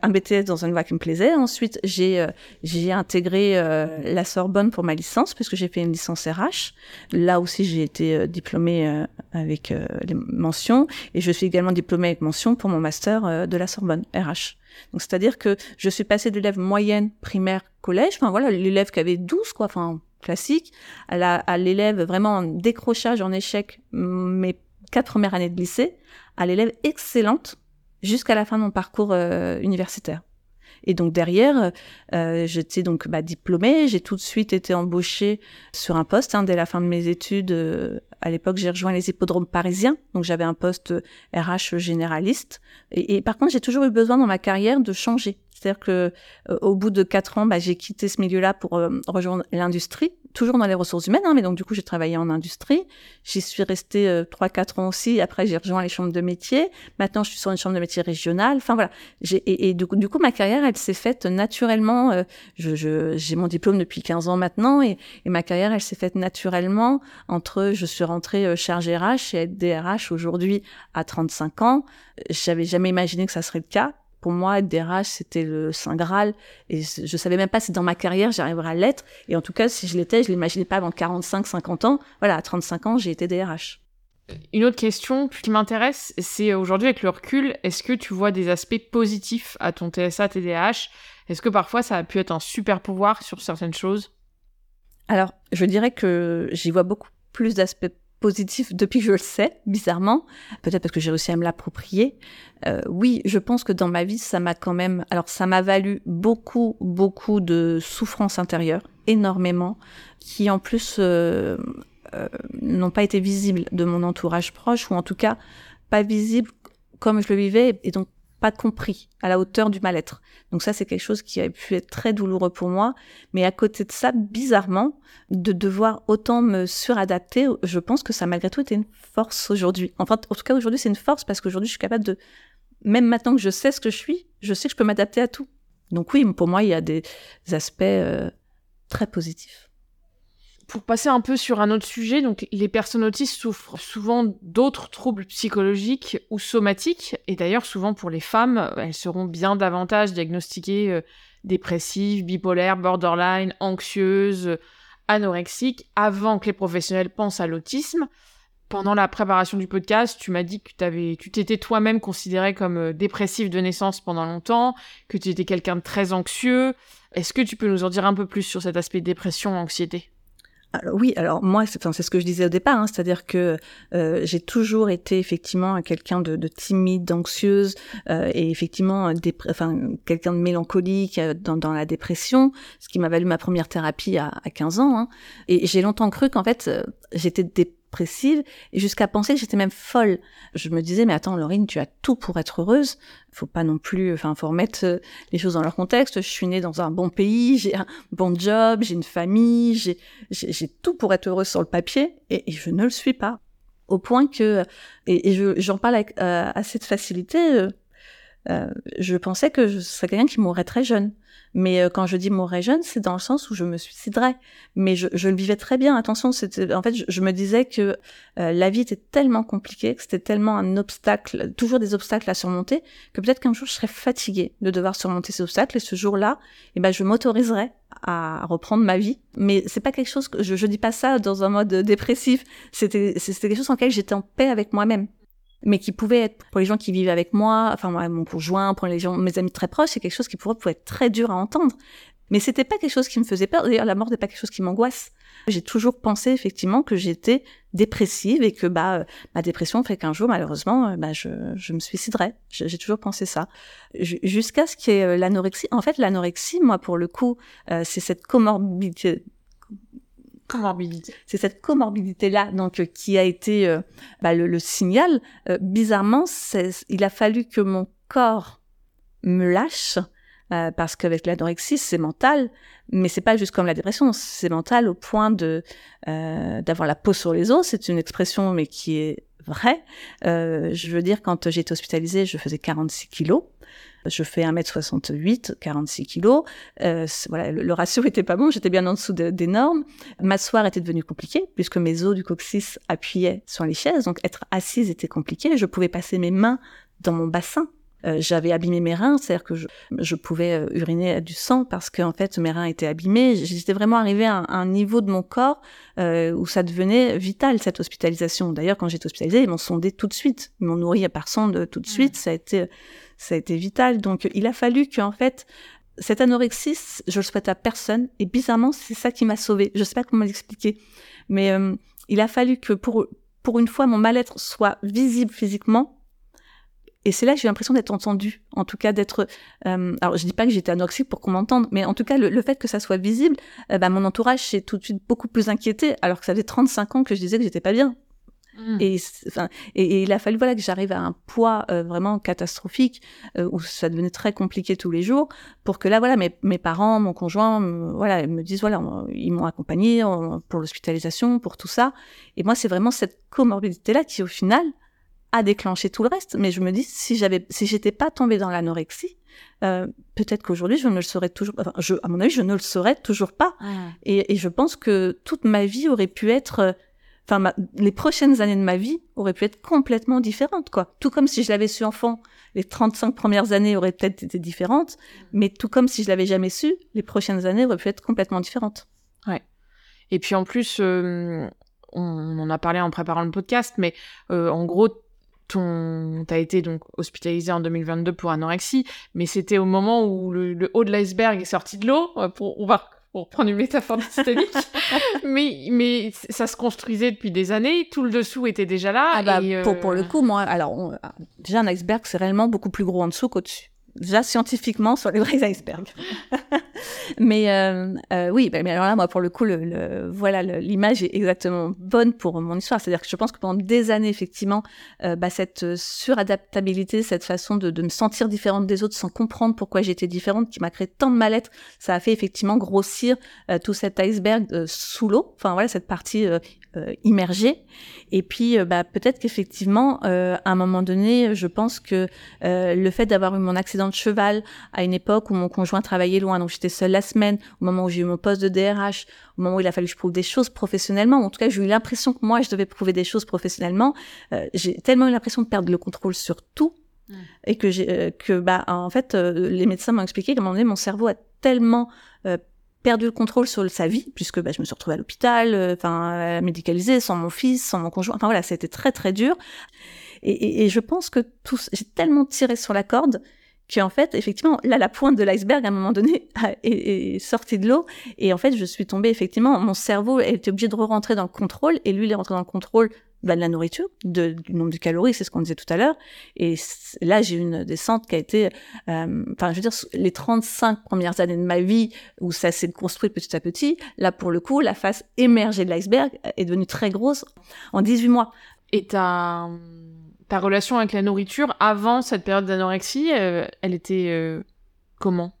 un BTS dans une voie qui me plaisait. Ensuite, j'ai euh, j'ai intégré la Sorbonne pour ma licence puisque j'ai fait une licence RH. Là aussi, j'ai été diplômée avec les mentions et je suis également diplômée avec mention pour mon master de la Sorbonne RH. Donc c'est-à-dire que je suis passée d'élève moyenne primaire collège, enfin voilà, l'élève qui avait 12 quoi, enfin classique, à l'élève vraiment en décrochage, en échec, mes quatre premières années de lycée, à l'élève excellente jusqu'à la fin de mon parcours euh, universitaire. Et donc derrière, euh, j'étais donc bah, diplômée, j'ai tout de suite été embauchée sur un poste hein, dès la fin de mes études. Euh, à l'époque, j'ai rejoint les hippodromes parisiens, donc j'avais un poste RH généraliste. Et, et par contre, j'ai toujours eu besoin dans ma carrière de changer. C'est-à-dire que euh, au bout de quatre ans, bah, j'ai quitté ce milieu-là pour euh, rejoindre l'industrie, toujours dans les ressources humaines, hein, mais donc du coup j'ai travaillé en industrie. J'y suis restée euh, trois quatre ans aussi. Après j'ai rejoint les chambres de métier. Maintenant je suis sur une chambre de métier régionale. Enfin voilà. Et, et du, coup, ma carrière elle s'est faite naturellement. je, j'ai mon diplôme depuis 15 ans maintenant et, et ma carrière elle s'est faite naturellement entre je suis rentrée chargée RH et être DRH aujourd'hui à 35 ans. J'avais jamais imaginé que ça serait le cas pour moi, être DRH, c'était le Saint Graal. Et je savais même pas si dans ma carrière, j'arriverais à l'être. Et en tout cas, si je l'étais, je l'imaginais pas avant 45, 50 ans. Voilà, à 35 ans, j'ai été DRH. Une autre question qui m'intéresse, c'est aujourd'hui avec le recul, est-ce que tu vois des aspects positifs à ton TSA, TDH Est-ce que parfois ça a pu être un super pouvoir sur certaines choses? Alors, je dirais que j'y vois beaucoup plus d'aspects positif depuis que je le sais, bizarrement. Peut-être parce que j'ai réussi à me l'approprier. Euh, oui, je pense que dans ma vie, ça m'a quand même... Alors, ça m'a valu beaucoup, beaucoup de souffrances intérieures, énormément, qui en plus euh, euh, n'ont pas été visibles de mon entourage proche, ou en tout cas pas visibles comme je le vivais, et donc pas compris à la hauteur du mal-être. Donc ça, c'est quelque chose qui a pu être très douloureux pour moi. Mais à côté de ça, bizarrement, de devoir autant me suradapter, je pense que ça malgré tout été une force aujourd'hui. Enfin, en tout cas, aujourd'hui, c'est une force parce qu'aujourd'hui, je suis capable de, même maintenant que je sais ce que je suis, je sais que je peux m'adapter à tout. Donc oui, pour moi, il y a des aspects euh, très positifs pour passer un peu sur un autre sujet, donc les personnes autistes souffrent souvent d'autres troubles psychologiques ou somatiques, et d'ailleurs souvent pour les femmes, elles seront bien davantage diagnostiquées euh, dépressives, bipolaires, borderline, anxieuses, anorexiques, avant que les professionnels pensent à l'autisme. Pendant la préparation du podcast, tu m'as dit que tu t'étais toi-même considéré comme euh, dépressif de naissance pendant longtemps, que tu étais quelqu'un de très anxieux. Est-ce que tu peux nous en dire un peu plus sur cet aspect dépression, anxiété alors, oui, alors moi, c'est ce que je disais au départ, hein, c'est-à-dire que euh, j'ai toujours été effectivement quelqu'un de, de, timide, d'anxieuse, euh, et effectivement, enfin, quelqu'un de mélancolique euh, dans, dans, la dépression, ce qui m'a valu ma première thérapie à, à 15 ans. Hein. Et j'ai longtemps cru qu'en fait, euh, j'étais et jusqu'à penser que j'étais même folle. Je me disais mais attends Laurine, tu as tout pour être heureuse. Faut pas non plus enfin faut remettre euh, les choses dans leur contexte. Je suis née dans un bon pays, j'ai un bon job, j'ai une famille, j'ai j'ai tout pour être heureuse sur le papier et, je ne le suis pas. Au point que et, j'en parle avec euh, assez de facilité euh, euh, je pensais que je serais quelqu'un qui mourrait très jeune. Mais euh, quand je dis mourrais jeune, c'est dans le sens où je me suiciderais. Mais je, je le vivais très bien. Attention, c'était en fait, je, je, me disais que euh, la vie était tellement compliquée, que c'était tellement un obstacle, toujours des obstacles à surmonter, que peut-être qu'un jour je serais fatiguée de devoir surmonter ces obstacles. Et ce jour-là, eh ben, je m'autoriserais à reprendre ma vie. Mais c'est pas quelque chose que je, je dis pas ça dans un mode dépressif. C'était c'était quelque chose en lequel j'étais en paix avec moi-même mais qui pouvait être pour les gens qui vivent avec moi, enfin moi, mon conjoint, pour les gens, mes amis très proches, c'est quelque chose qui pourrait, pouvait être très dur à entendre. Mais c'était pas quelque chose qui me faisait peur. D'ailleurs, la mort n'est pas quelque chose qui m'angoisse. J'ai toujours pensé effectivement que j'étais dépressive et que bah ma dépression fait qu'un jour malheureusement bah je, je me suiciderais. J'ai toujours pensé ça jusqu'à ce qu'il y ait euh, l'anorexie. En fait, l'anorexie, moi pour le coup, euh, c'est cette comorbidité C'est cette comorbidité-là donc euh, qui a été euh, bah, le, signal. Euh, bizarrement, il a fallu que mon corps me lâche parce qu'avec l'anorexie, c'est mental, mais c'est pas juste comme la dépression, c'est mental au point de d'avoir la peau sur les os. C'est une expression mais qui est vraie. je veux dire, quand été hospitalisée, je faisais 46 kilos. Je fais 1m68, 46 kilos. Euh, voilà, le, ratio était pas bon, j'étais bien en dessous de, des normes. M'asseoir était devenu compliqué puisque mes os du coccyx appuyaient sur les chaises, donc être assise était compliqué. Je pouvais passer mes mains dans mon bassin euh, j'avais abîmé mes reins, c'est-à-dire que je, je, pouvais euh, uriner du sang parce qu'en fait mes reins étaient abîmés. J'étais vraiment arrivée à un, un, niveau de mon corps euh, où ça devenait vital cette hospitalisation. D'ailleurs, quand j'étais hospitalisée, ils m'ont sondé tout de suite, ils m'ont nourri par sonde tout de suite. Ça a été, ça a été vital. Donc, il a fallu qu'en fait cette anorexie, je le souhaite à personne. Et bizarrement, c'est ça qui m'a sauvée. Je sais pas comment l'expliquer, mais euh, il a fallu que pour pour une fois mon mal-être soit visible physiquement et c'est là que j'ai l'impression d'être entendue, en tout cas d'être. Euh, alors je dis pas que j'étais anorexique pour qu'on m'entende, mais en tout cas le, fait que ça soit visible, euh, bah, mon entourage s'est tout de suite beaucoup plus inquiété, alors que ça faisait 35 ans que je disais que j'étais pas bien. Mmh. Et, enfin, et, et, il a fallu voilà que j'arrive à un poids euh, vraiment catastrophique euh, où ça devenait très compliqué tous les jours pour que là voilà mes, mes parents, mon conjoint, me, voilà me disent voilà ils m'ont accompagné pour l'hospitalisation, pour tout ça. Et moi c'est vraiment cette comorbidité là qui au final a déclenché tout le reste. Mais je me dis, si j'avais, si j'étais pas tombée dans l'anorexie, euh, peut-être qu'aujourd'hui je ne le serais toujours. Enfin, je, à mon avis, je ne le serais toujours pas. Ah. Et, et, je pense que toute ma vie aurait pu être. Les prochaines années de ma vie auraient pu être complètement différentes, quoi. Tout comme si je l'avais su enfant, les 35 premières années auraient peut-être été différentes, mais tout comme si je l'avais jamais su, les prochaines années auraient pu être complètement différentes. Ouais. Et puis en plus, on en a parlé en préparant le podcast, mais euh, en gros, ton t'as été donc hospitalisé en 2022 pour anorexie, mais c'était au moment où le, haut de l'iceberg est sorti de l'eau. Pour on va pour prendre une métaphore Titanic, mais mais ça se construisait depuis des années. Tout le dessous était déjà là. Ah bah, et euh... pour pour le coup, moi, alors on, déjà un iceberg c'est réellement beaucoup plus gros en dessous qu'au-dessus déjà scientifiquement sur les vrais icebergs. mais euh, euh, oui, mais alors là, moi, pour le coup, le, le voilà, l'image est exactement bonne pour mon histoire. C'est-à-dire que je pense que pendant des années, effectivement, euh, bah, cette suradaptabilité, cette façon de, de, me sentir différente des autres sans comprendre pourquoi j'étais différente, qui m'a créé tant de mal-être, ça a fait effectivement grossir euh, tout cet iceberg euh, sous l'eau. Enfin voilà, cette partie euh, immergée. Et puis, bah, peut-être qu'effectivement, à un moment donné, je pense que le fait d'avoir eu mon accident de cheval à une époque où mon conjoint travaillait loin, donc j'étais seule la semaine, au moment où j'ai eu mon poste de DRH, au moment où il a fallu que je prouve des choses professionnellement, en tout cas j'ai eu l'impression que moi je devais prouver des choses professionnellement, euh, j'ai tellement eu l'impression de perdre le contrôle sur tout mmh. et que j'ai euh, que bah en fait euh, les médecins m'ont expliqué qu'à un moment donné mon cerveau a tellement euh, perdu le contrôle sur sa vie puisque bah, je me suis retrouvée à l'hôpital, euh, enfin médicalisée sans mon fils, sans mon conjoint, enfin voilà, ça a été très très dur. Et, et, et je pense que j'ai tellement tiré sur la corde en fait, effectivement, là, la pointe de l'iceberg, à un moment donné, est, est sortie de l'eau. Et en fait, je suis tombée, effectivement, mon cerveau était obligé de re-rentrer dans le contrôle. Et lui, il est rentré dans le contrôle bah, de la nourriture, de, du nombre de calories, c'est ce qu'on disait tout à l'heure. Et là, j'ai eu une descente qui a été, euh, enfin, je veux dire, les 35 premières années de ma vie où ça s'est construit petit à petit, là, pour le coup, la face émergée de l'iceberg est devenue très grosse en 18 mois. Et t'as ta relation avec la nourriture avant cette période d'anorexie, euh, elle était euh, comment?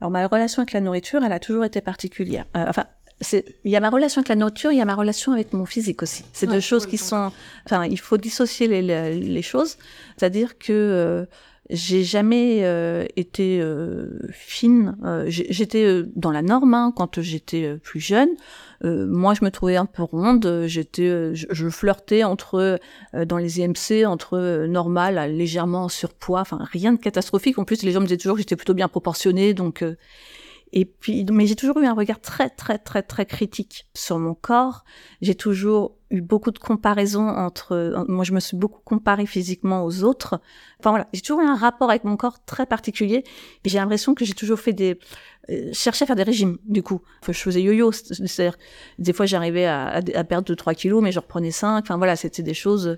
Alors ma relation avec la nourriture, elle a toujours été particulière. Euh, enfin, il y a ma relation avec la nourriture, il y a ma relation avec mon physique aussi. C'est ouais, deux choses qui sont, enfin, il faut dissocier les, les, les choses. C'est-à-dire que j'ai jamais euh, été euh, fine. Euh, j'étais dans la norme hein, quand j'étais plus jeune. moi, je me trouvais un peu ronde. J'étais, je, flirtais entre dans les IMC entre normal à légèrement surpoids. Enfin, rien de catastrophique. En plus, les gens me disaient toujours que j'étais plutôt bien proportionnée. Donc et puis, mais j'ai toujours eu un regard très, très, très, très critique sur mon corps. J'ai toujours eu beaucoup de comparaisons entre, moi, je me suis beaucoup comparée physiquement aux autres. Enfin voilà, j'ai toujours eu un rapport avec mon corps très particulier. J'ai l'impression que j'ai toujours fait des, euh, cherchais à faire des régimes, du coup. Enfin, je faisais yo-yo, c'est-à-dire, des fois, j'arrivais à, à, perdre 2-3 kilos, mais je reprenais 5. Enfin voilà, c'était des choses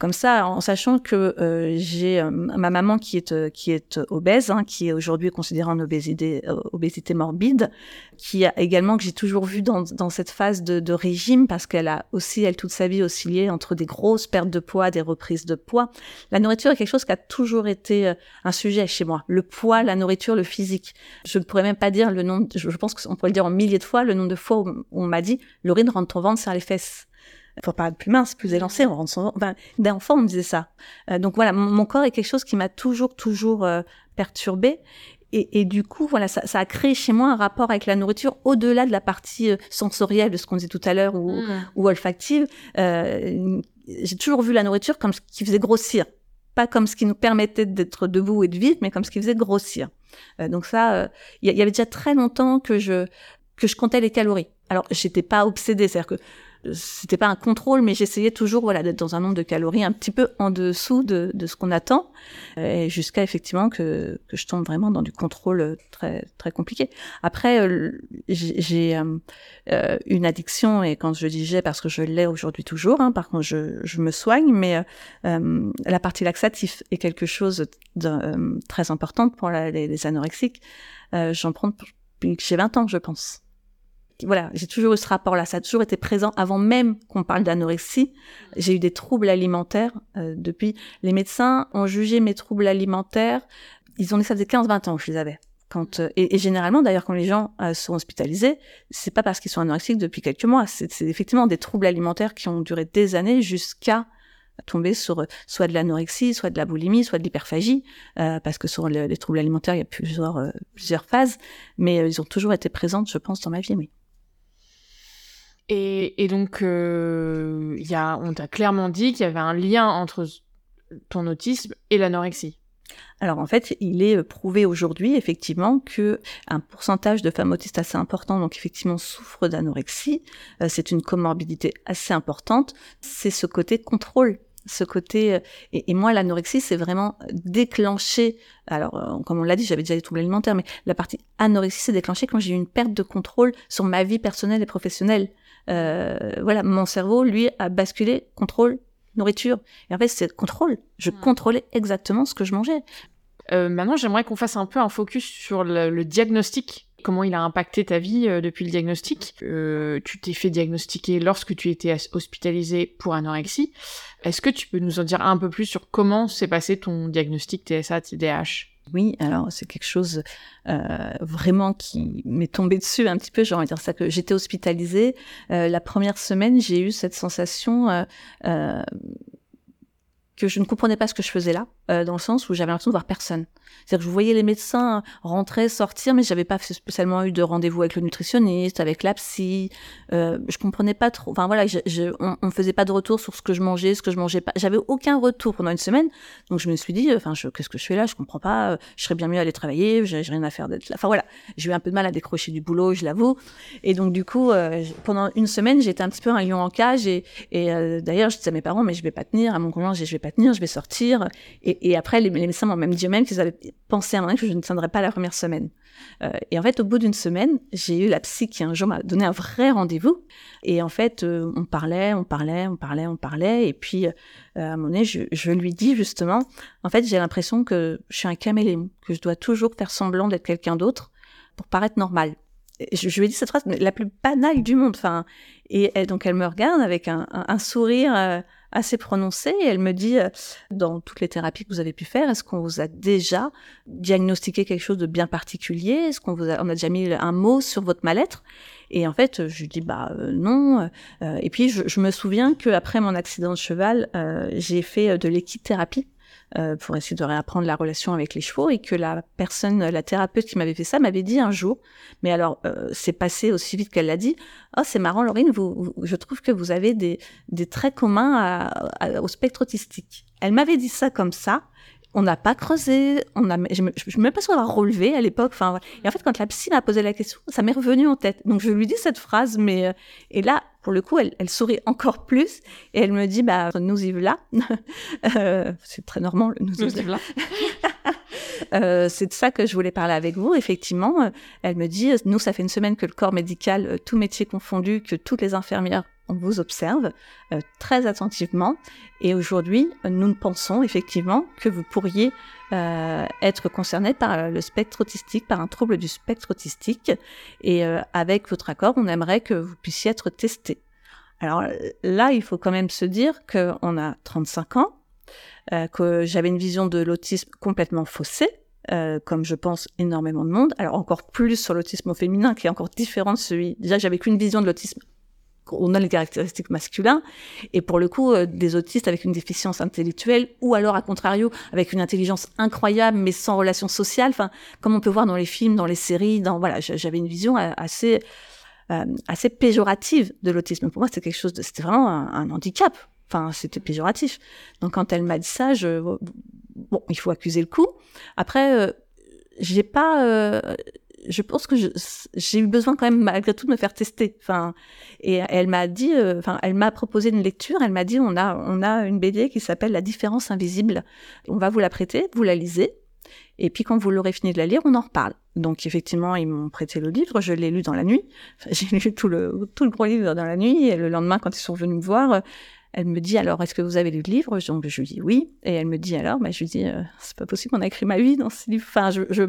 comme ça, en sachant que euh, j'ai euh, ma maman qui est euh, qui est obèse, hein, qui est aujourd'hui considérée en obésité obésité morbide, qui a également que j'ai toujours vu dans, dans cette phase de, de régime parce qu'elle a aussi elle toute sa vie oscillé entre des grosses pertes de poids, des reprises de poids. La nourriture est quelque chose qui a toujours été un sujet chez moi. Le poids, la nourriture, le physique. Je ne pourrais même pas dire le nombre. Je pense qu'on pourrait le dire en milliers de fois le nombre de fois où on m'a dit Laurine rentre ton ventre sur les fesses faut paraître plus mince, plus élancé, on rentre son... Enfin, d'enfant, on me disait ça. Euh, donc voilà, mon, corps est quelque chose qui m'a toujours, toujours euh, perturbé. Et, et, du coup, voilà, ça, ça, a créé chez moi un rapport avec la nourriture au-delà de la partie euh, sensorielle de ce qu'on disait tout à l'heure ou, mmh. ou olfactive. Euh, j'ai toujours vu la nourriture comme ce qui faisait grossir, pas comme ce qui nous permettait d'être debout et de vivre, mais comme ce qui faisait grossir. Euh, donc ça, il y, avait déjà très longtemps que je que je comptais les calories. Alors, j'étais pas obsédée, c'est-à-dire que c'était pas un contrôle, mais j'essayais toujours voilà d'être dans un nombre de calories un petit peu en dessous de, de ce qu'on attend, euh, jusqu'à effectivement que, que je tombe vraiment dans du contrôle très très compliqué. Après, euh, j'ai euh, une addiction et quand je dis j'ai parce que je l'ai aujourd'hui toujours, hein, par contre je, je me soigne, mais la partie laxative est quelque chose de très importante pour les, les, anorexiques. J'en prends depuis que j'ai 20 ans, je pense voilà, j'ai toujours eu ce rapport-là. Ça a toujours été présent avant même qu'on parle d'anorexie. J'ai eu des troubles alimentaires euh, depuis. Les médecins ont jugé mes troubles alimentaires. Ils ont dit ça faisait 15-20 ans que je les avais. Quand, euh, et, généralement, d'ailleurs, quand les gens euh, sont hospitalisés, c'est pas parce qu'ils sont anorexiques depuis quelques mois. C'est effectivement des troubles alimentaires qui ont duré des années jusqu'à tomber sur soit de l'anorexie, soit de la boulimie, soit de l'hyperphagie, parce que sur les troubles alimentaires, il y a plusieurs, plusieurs phases, mais ils ont toujours été présents, je pense, dans ma vie. Et, donc, euh, y a, on t'a clairement dit qu'il y avait un lien entre ton autisme et l'anorexie. Alors en fait, il est prouvé aujourd'hui effectivement que un pourcentage de femmes autistes assez important, donc effectivement souffrent d'anorexie. Euh, c'est une comorbidité assez importante. C'est ce côté contrôle ce côté euh, et, moi l'anorexie c'est vraiment déclenché alors euh, comme on l'a dit j'avais déjà des troubles alimentaires mais la partie anorexie c'est déclenché quand j'ai eu une perte de contrôle sur ma vie personnelle et professionnelle euh, voilà, mon cerveau, lui, a basculé contrôle, nourriture. Et en fait, c'est contrôle. Je hmm. contrôlais exactement ce que je mangeais. Euh, maintenant, j'aimerais qu'on fasse un peu un focus sur le, diagnostic. Comment il a impacté ta vie euh, depuis le diagnostic Tu t'es fait diagnostiquer lorsque tu étais hospitalisé pour anorexie. Est-ce que tu peux nous en dire un peu plus sur comment s'est passé ton diagnostic TSA-TDAH oui, alors c'est quelque chose euh, vraiment qui m'est tombé dessus un petit peu. J'ai envie de dire ça que j'étais hospitalisée. Euh, la première semaine, j'ai eu cette sensation euh, que je ne comprenais pas ce que je faisais là, euh, dans le sens où j'avais l'impression de voir personne. C'est-à-dire que je voyais les médecins rentrer, sortir, mais j'avais pas spécialement eu de rendez-vous avec le nutritionniste, avec la psy. Euh, je comprenais pas trop. Enfin voilà, on, on faisait pas de retour sur ce que je mangeais, ce que je mangeais pas. J'avais aucun retour pendant une semaine, donc je me suis dit, enfin, qu'est-ce que je fais là? Je comprends pas. Je serais bien mieux aller travailler. J'ai rien à faire d'être là. Enfin voilà, j'ai eu un peu de mal à décrocher du boulot, je l'avoue. Et donc du coup, euh, pendant une semaine, j'étais un petit peu un lion en cage. Et, et euh, d'ailleurs, je disais à mes parents, mais je vais pas tenir. À mon conjoint, je vais pas tenir, je vais sortir. Et, après, les, médecins m'ont même dit eux-mêmes qu'ils avaient pensé à un moment que je ne tiendrais pas la première semaine. Euh, et en fait, au bout d'une semaine, j'ai eu la psy qui un jour m'a donné un vrai rendez-vous. Et en fait, euh, on parlait, on parlait, on parlait, on parlait. Et puis, euh, à un moment donné, je, lui dis justement, en fait, j'ai l'impression que je suis un caméléon, que je dois toujours faire semblant d'être quelqu'un d'autre pour paraître normal. je, je, lui ai dit cette phrase la plus banale du monde. Enfin, et donc elle me regarde avec un sourire assez prononcée et elle me dit euh, dans toutes les thérapies que vous avez pu faire, est-ce qu'on vous a déjà diagnostiqué quelque chose de bien particulier? Est-ce qu'on vous a, on a déjà mis un mot sur votre mal-être? Et en fait, je lui dis bah euh, non. Euh, et puis je, je, me souviens que après mon accident de cheval, j'ai fait de l'équithérapie. Euh, pour essayer de réapprendre la relation avec les chevaux et que la personne, la thérapeute qui m'avait fait ça m'avait dit un jour, mais alors euh, c'est passé aussi vite qu'elle l'a dit, oh c'est marrant Laurine, vous, je trouve que vous avez des, des traits communs au spectre autistique. Elle m'avait dit ça comme ça on n'a pas creusé, on a, je ne me même pas avoir relevé à l'époque. Enfin, et en fait, quand la psy m'a posé la question, ça m'est revenu en tête. Donc, je lui dis cette phrase, mais euh, et là, pour le coup, elle, elle, sourit encore plus et elle me dit, bah, nous y voilà. euh, c'est très normal, nous, y voilà. Euh, c'est de ça que je voulais parler avec vous. Effectivement, euh, elle me dit, nous, ça fait une semaine que le corps médical, euh, tout métier confondu, que toutes les infirmières on vous observe euh, très attentivement et aujourd'hui, nous pensons effectivement que vous pourriez euh, être concerné par le spectre autistique, par un trouble du spectre autistique et euh, avec votre accord, on aimerait que vous puissiez être testé. Alors là, il faut quand même se dire qu'on a 35 ans, que j'avais une vision de l'autisme complètement faussée, euh, comme je pense énormément de monde. Alors encore plus sur l'autisme féminin, qui est encore différent de celui. Déjà, j'avais qu'une vision de l'autisme on a les caractéristiques masculins, et pour le coup, euh, des autistes avec une déficience intellectuelle, ou alors, à contrario, avec une intelligence incroyable, mais sans relation sociale, enfin, comme on peut voir dans les films, dans les séries, dans, voilà, j'avais une vision euh, assez, euh, assez péjorative de l'autisme. Pour moi, c'était quelque chose de, c'était vraiment un, handicap. Enfin, c'était péjoratif. Donc, quand elle m'a dit ça, je, bon, il faut accuser le coup. Après, j'ai pas, je pense que j'ai eu besoin quand même malgré tout de me faire tester. Enfin, et elle m'a dit, euh, enfin, elle m'a proposé une lecture. Elle m'a dit, on a, on a une BD qui s'appelle La différence invisible. On va vous la prêter, vous la lisez, et puis quand vous l'aurez fini de la lire, on en reparle. Donc effectivement, ils m'ont prêté le livre, je l'ai lu dans la nuit. j'ai lu tout le tout le gros livre dans la nuit. Et le lendemain, quand ils sont venus me voir, elle me dit alors est-ce que vous avez lu le livre? Donc je lui dis oui et elle me dit alors bah, je lui dis euh, c'est pas possible on a écrit ma vie dans ce livre. Enfin je, je...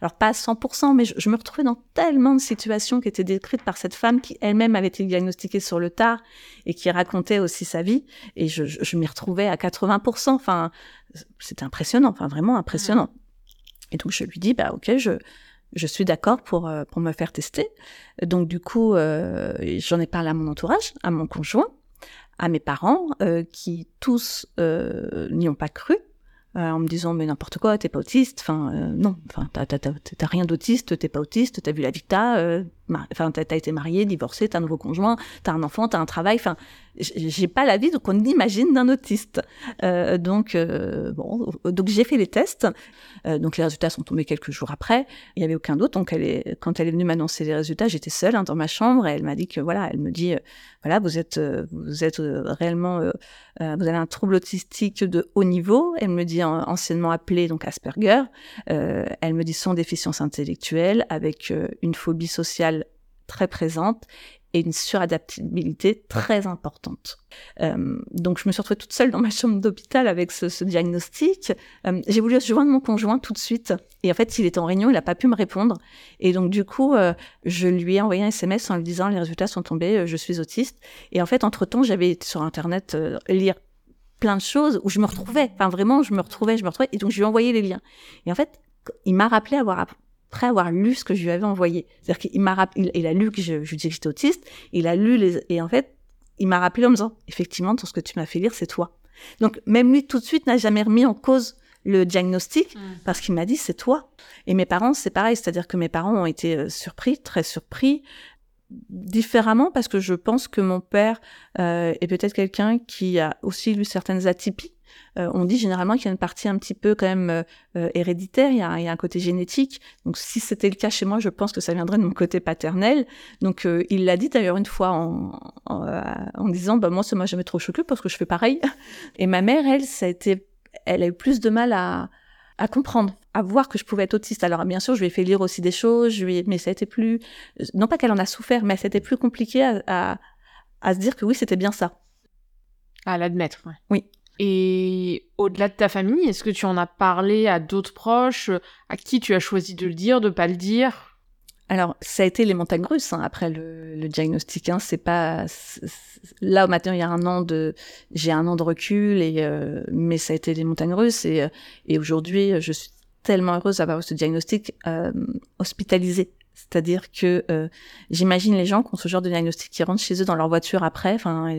alors pas à 100% mais je, me retrouvais dans tellement de situations qui étaient décrites par cette femme qui elle-même avait été diagnostiquée sur le tard et qui racontait aussi sa vie et je, je, m'y retrouvais à 80%. Enfin c'était impressionnant enfin vraiment impressionnant. Et donc je lui dis bah ok je je suis d'accord pour euh, pour me faire tester. Donc du coup euh, j'en ai parlé à mon entourage, à mon conjoint à mes parents euh, qui tous euh, n'y ont pas cru euh, en me disant mais n'importe quoi t'es pas autiste enfin euh, non enfin t'as rien d'autiste t'es pas autiste t'as vu la vie euh, enfin t'as as été marié divorcé t'as un nouveau conjoint t'as un enfant t'as un travail enfin j'ai pas la vie qu'on imagine d'un autiste. Euh, donc bon donc j'ai fait les tests. Donc les résultats sont tombés quelques jours après. Il y avait aucun doute. Donc elle est quand elle est venue m'annoncer les résultats j'étais seule hein, dans ma chambre et elle m'a dit que voilà elle me dit voilà vous êtes vous êtes réellement vous avez un trouble autistique de haut niveau. Elle me dit anciennement appelé donc Asperger. Elle me dit sans déficience intellectuelle avec une phobie sociale très présente et une suradaptabilité très importante. Euh, donc je me suis retrouvée toute seule dans ma chambre d'hôpital avec ce, diagnostic. Euh, j'ai voulu joindre mon conjoint tout de suite et en fait il était en réunion, il n'a pas pu me répondre. Et donc du coup euh, je lui ai envoyé un SMS en lui disant les résultats sont tombés, je suis autiste. Et en fait entre temps j'avais sur internet lire plein de choses où je me retrouvais, enfin vraiment je me retrouvais, je me retrouvais. Et donc je lui ai envoyé les liens. Et en fait il m'a rappelé avoir après avoir lu ce que je lui avais envoyé. C'est-à-dire qu'il m'a rappelé, il, a lu que je, je disais que j'étais autiste, il a lu les, et en fait, il m'a rappelé en me disant, effectivement, tout ce que tu m'as fait lire, c'est toi. Donc, même lui, tout de suite, n'a jamais remis en cause le diagnostic mm. parce qu'il m'a dit, c'est toi. Et mes parents, c'est pareil. C'est-à-dire que mes parents ont été euh, surpris, très surpris, différemment parce que je pense que mon père euh, est peut-être quelqu'un qui a aussi lu certaines atypies euh, on dit généralement qu'il y a une partie un petit peu quand même euh, euh, héréditaire, il y, a, il y, a, un côté génétique. Donc si c'était le cas chez moi, je pense que ça viendrait de mon côté paternel. Donc il l'a dit d'ailleurs une fois en, en, disant, bah moi ça m'a jamais trop choqué parce que je fais pareil. Et ma mère, elle, ça a été, elle a eu plus de mal à, à comprendre, à voir que je pouvais être autiste. Alors bien sûr, je lui ai fait lire aussi des choses, je lui ai... mais ça a été plus, non pas qu'elle en a souffert, mais c'était plus compliqué à, à, à se dire que oui, c'était bien ça. À l'admettre, ouais. Oui. Et au-delà de ta famille, est-ce que tu en as parlé à d'autres proches À qui tu as choisi de le dire, de pas le dire? Alors, ça a été les montagnes russes hein, après le, diagnostic. Hein, c'est pas là maintenant il y a un an de, j'ai un an de recul et euh, mais ça a été les montagnes russes et, euh, et aujourd'hui je suis tellement heureuse d'avoir ce diagnostic euh, hospitalisé c'est-à-dire que euh, j'imagine les gens qui ont ce genre de diagnostic qui rentrent chez eux dans leur voiture après, enfin,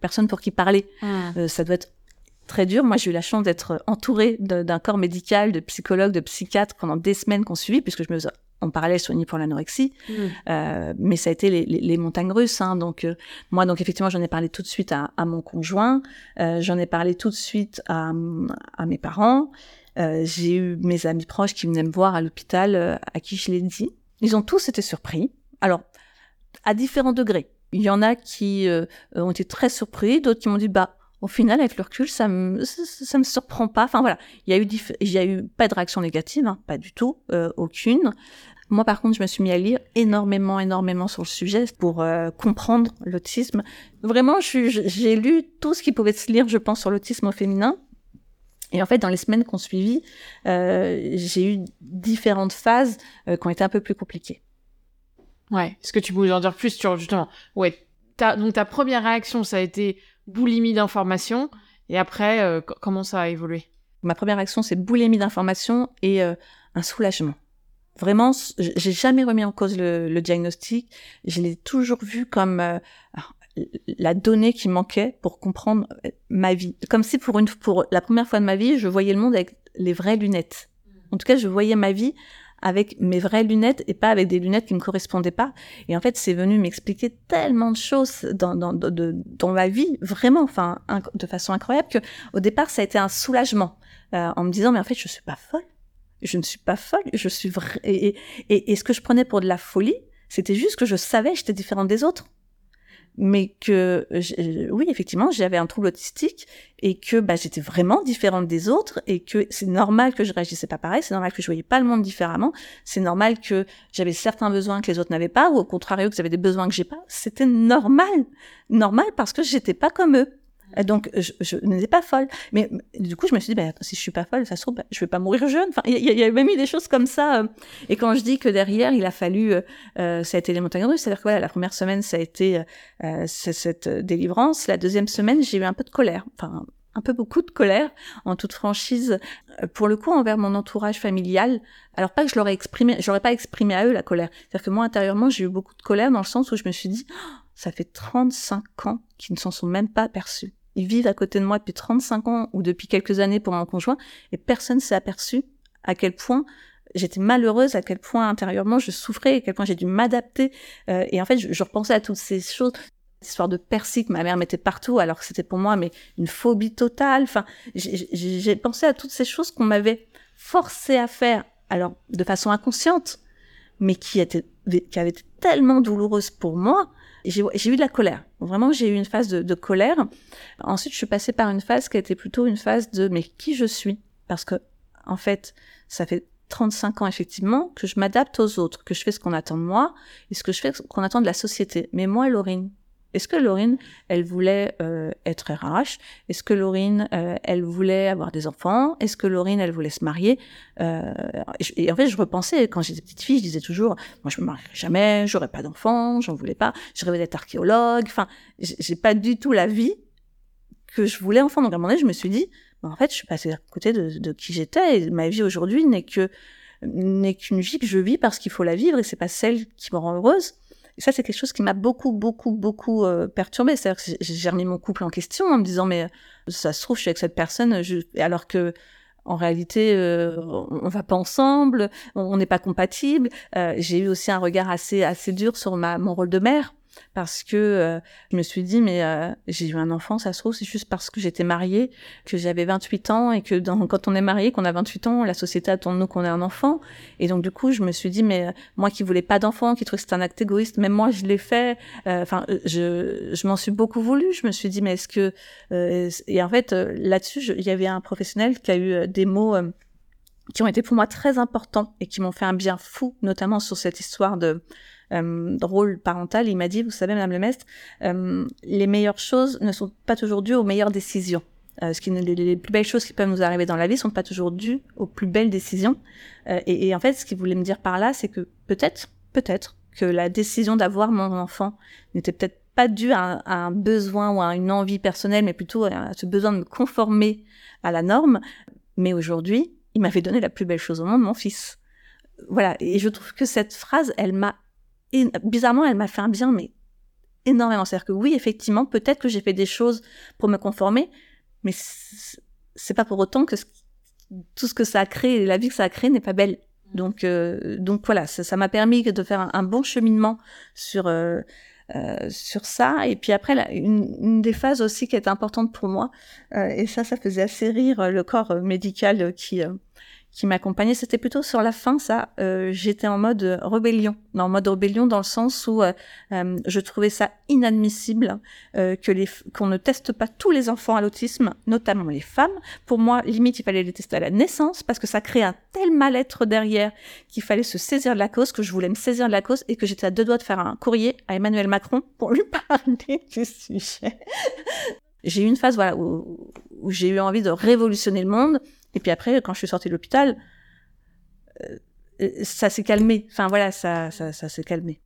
personne pour qui parler. Mmh. Euh, ça doit être très dur. Moi, j'ai eu la chance d'être entourée d'un corps médical, de psychologues, de psychiatres pendant des semaines qu'on suivit, puisque je me en parallèle soigner pour l'anorexie, mmh. euh, mais ça a été les, les, les montagnes russes. Hein, donc euh, moi, donc effectivement, j'en ai parlé tout de suite à, à mon conjoint, euh, j'en ai parlé tout de suite à, à mes parents. Euh, j'ai eu mes amis proches qui venaient me voir à l'hôpital, euh, à qui je l'ai dit. Ils ont tous été surpris. Alors, à différents degrés. Il y en a qui ont été très surpris, d'autres qui m'ont dit bah au final, avec le recul, ça me, ça, me surprend pas. Enfin voilà, il y a eu, il y a eu pas de réaction négative, hein, pas du tout, euh, aucune. Moi, par contre, je me suis mis à lire énormément, énormément sur le sujet pour euh, comprendre l'autisme. Vraiment, j'ai lu tout ce qui pouvait se lire, je pense, sur l'autisme au féminin. Et en fait, dans les semaines qu'on suivit, euh, j'ai eu différentes phases qui ont été un peu plus compliquées. Ouais. Est-ce que tu peux en dire plus sur justement Ouais. donc ta première réaction, ça a été boulimie d'informations. Et après, euh, comment ça a évolué? Ma première action, c'est boulimie d'informations et euh, un soulagement. Vraiment, j'ai jamais remis en cause le, diagnostic. Je l'ai toujours vu comme euh, la donnée qui manquait pour comprendre ma vie. Comme si pour une, pour la première fois de ma vie, je voyais le monde avec les vraies lunettes. En tout cas, je voyais ma vie avec mes vraies lunettes et pas avec des lunettes qui ne correspondaient pas. Et en fait, c'est venu m'expliquer tellement de choses dans, dans, de, dans ma vie, vraiment, enfin, de façon incroyable, que au départ, ça a été un soulagement euh, en me disant, mais en fait, je suis pas folle. Je ne suis pas folle. Je suis. Et, et, et ce que je prenais pour de la folie, c'était juste que je savais que j'étais différente des autres mais que oui effectivement j'avais un trouble autistique et que bah, j'étais vraiment différente des autres et que c'est normal que je réagissais pas pareil c'est normal que je voyais pas le monde différemment c'est normal que j'avais certains besoins que les autres n'avaient pas ou au contraire que j'avais des besoins que j'ai pas c'était normal. Normal parce que j'étais pas comme eux donc, je, je n'étais pas folle. Mais du coup, je me suis dit, bah, si je suis pas folle, ça se trouve, bah, je vais pas mourir jeune. Enfin, il y, a même eu des choses comme ça. Euh. Et quand je dis que derrière, il a fallu, euh, euh, ça a été les montagnes russes, c'est-à-dire que voilà, la première semaine, ça a été euh, cette délivrance. La deuxième semaine, j'ai eu un peu de colère. Enfin, un peu beaucoup de colère, en toute franchise, pour le coup, envers mon entourage familial. Alors pas que je l'aurais exprimé, j'aurais pas exprimé à eux la colère. C'est-à-dire que moi, intérieurement, j'ai eu beaucoup de colère dans le sens où je me suis dit, oh, ça fait 35 ans qu'ils ne s'en sont même pas aperçus. Ils vivent à côté de moi depuis 35 ans ou depuis quelques années pour mon conjoint et personne s'est aperçu à quel point j'étais malheureuse, à quel point intérieurement je souffrais, à quel point j'ai dû m'adapter. Euh, et en fait, je, repensais à toutes ces choses. L'histoire de persil que ma mère mettait partout, alors que c'était pour moi mais une phobie totale. Enfin, j'ai pensé à toutes ces choses qu'on m'avait forcé à faire, alors de façon inconsciente, mais qui étaient qui avaient été tellement douloureuses pour moi j'ai eu de la colère. Vraiment, j'ai eu une phase de, colère. Ensuite, je suis passée par une phase qui a été plutôt une phase de mais qui je suis? Parce que, en fait, ça fait 35 ans effectivement que je m'adapte aux autres, que je fais ce qu'on attend de moi et ce que je fais qu'on attend de la société. Mais moi, Laurine, est-ce que Laurine, elle voulait euh, être RH Est-ce que Laurine, euh, elle voulait avoir des enfants? Est-ce que Laurine, elle voulait se marier? Euh, et, en fait, je repensais, quand j'étais petite fille, je disais toujours, moi je me marierai jamais, j'aurais pas d'enfants, j'en voulais pas, je rêvais d'être archéologue, enfin, j'ai pas du tout la vie que je voulais enfant. Donc à un moment donné, je me suis dit, en fait, je suis passée à côté de, de qui j'étais, et ma vie aujourd'hui n'est que n'est qu'une vie que je vis parce qu'il faut la vivre, et c'est pas celle qui me rend heureuse. Ça, c'est quelque chose qui m'a beaucoup, beaucoup, beaucoup euh, perturbée. C'est-à-dire que j'ai remis mon couple en question en me disant, mais euh, ça se trouve, je suis avec cette personne, alors que en réalité, euh, on va pas ensemble, on n'est pas compatible. Euh, j'ai eu aussi un regard assez assez dur sur ma mon rôle de mère parce que euh, je me suis dit mais euh, j'ai eu un enfant ça se trouve c'est juste parce que j'étais mariée que j'avais 28 ans et que dans, quand on est marié qu'on a 28 ans la société attend de nous qu'on ait un enfant. Et donc du coup je me suis dit mais euh, moi qui voulais pas d'enfant qui trouvais que c'était un acte égoïste même moi je l'ai fait enfin je je m'en suis beaucoup voulu. Je me suis dit mais est-ce que et en fait là-dessus il y avait un professionnel qui a eu des mots qui ont été pour moi très importants et qui m'ont fait un bien fou notamment sur cette histoire de euh, rôle parental, il m'a dit, vous savez, Madame le Maître, euh, les meilleures choses ne sont pas toujours dues aux meilleures décisions. Euh, ce qui, les, plus belles choses qui peuvent nous arriver dans la vie sont pas toujours dues aux plus belles décisions. Euh, et, et, en fait, ce qu'il voulait me dire par là, c'est que peut-être, peut-être que la décision d'avoir mon enfant n'était peut-être pas due à, à, un besoin ou à une envie personnelle, mais plutôt à ce besoin de me conformer à la norme. Mais aujourd'hui, il m'avait donné la plus belle chose au monde, mon fils. Voilà. Et je trouve que cette phrase, elle m'a et bizarrement, elle m'a fait un bien, mais énormément. C'est-à-dire que oui, effectivement, peut-être que j'ai fait des choses pour me conformer, mais c'est pas pour autant que tout ce que ça a créé, la vie que ça a créé n'est pas belle. Donc, euh, donc voilà, ça m'a permis de faire un, bon cheminement sur euh, euh, sur ça. Et puis après, là, une, une, des phases aussi qui est importante pour moi, et ça, ça faisait assez rire le corps médical qui qui m'accompagnait, c'était plutôt sur la fin, ça. Euh, j'étais en mode rébellion, en mode rébellion dans le sens où euh, euh, je trouvais ça inadmissible que les qu'on ne teste pas tous les enfants à l'autisme, notamment les femmes. Pour moi, limite, il fallait les tester à la naissance parce que ça crée un tel mal-être derrière qu'il fallait se saisir de la cause, que je voulais me saisir de la cause et que j'étais à deux doigts de faire un courrier à Emmanuel Macron pour lui parler du sujet. j'ai eu une phase voilà où, où j'ai eu envie de révolutionner le monde et puis après, quand je suis sortie de l'hôpital, euh, ça s'est calmé. Enfin voilà, ça, ça, ça s'est calmé.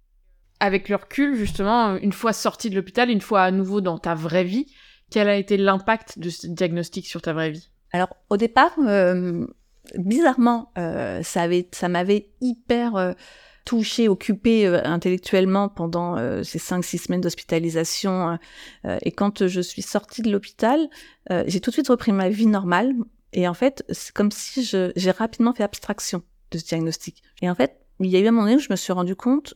Avec le recul, justement, une fois sortie de l'hôpital, une fois à nouveau dans ta vraie vie, quel a été l'impact de ce diagnostic sur ta vraie vie? Alors au départ, euh, bizarrement, euh, ça avait, ça m'avait hyper euh, touché, occupé euh, intellectuellement pendant euh, ces cinq, six semaines d'hospitalisation. et quand je suis sortie de l'hôpital, j'ai tout de suite repris ma vie normale. Et en fait, c'est comme si j'ai rapidement fait abstraction de ce diagnostic. Et en fait, il y a eu un moment où je me suis rendu compte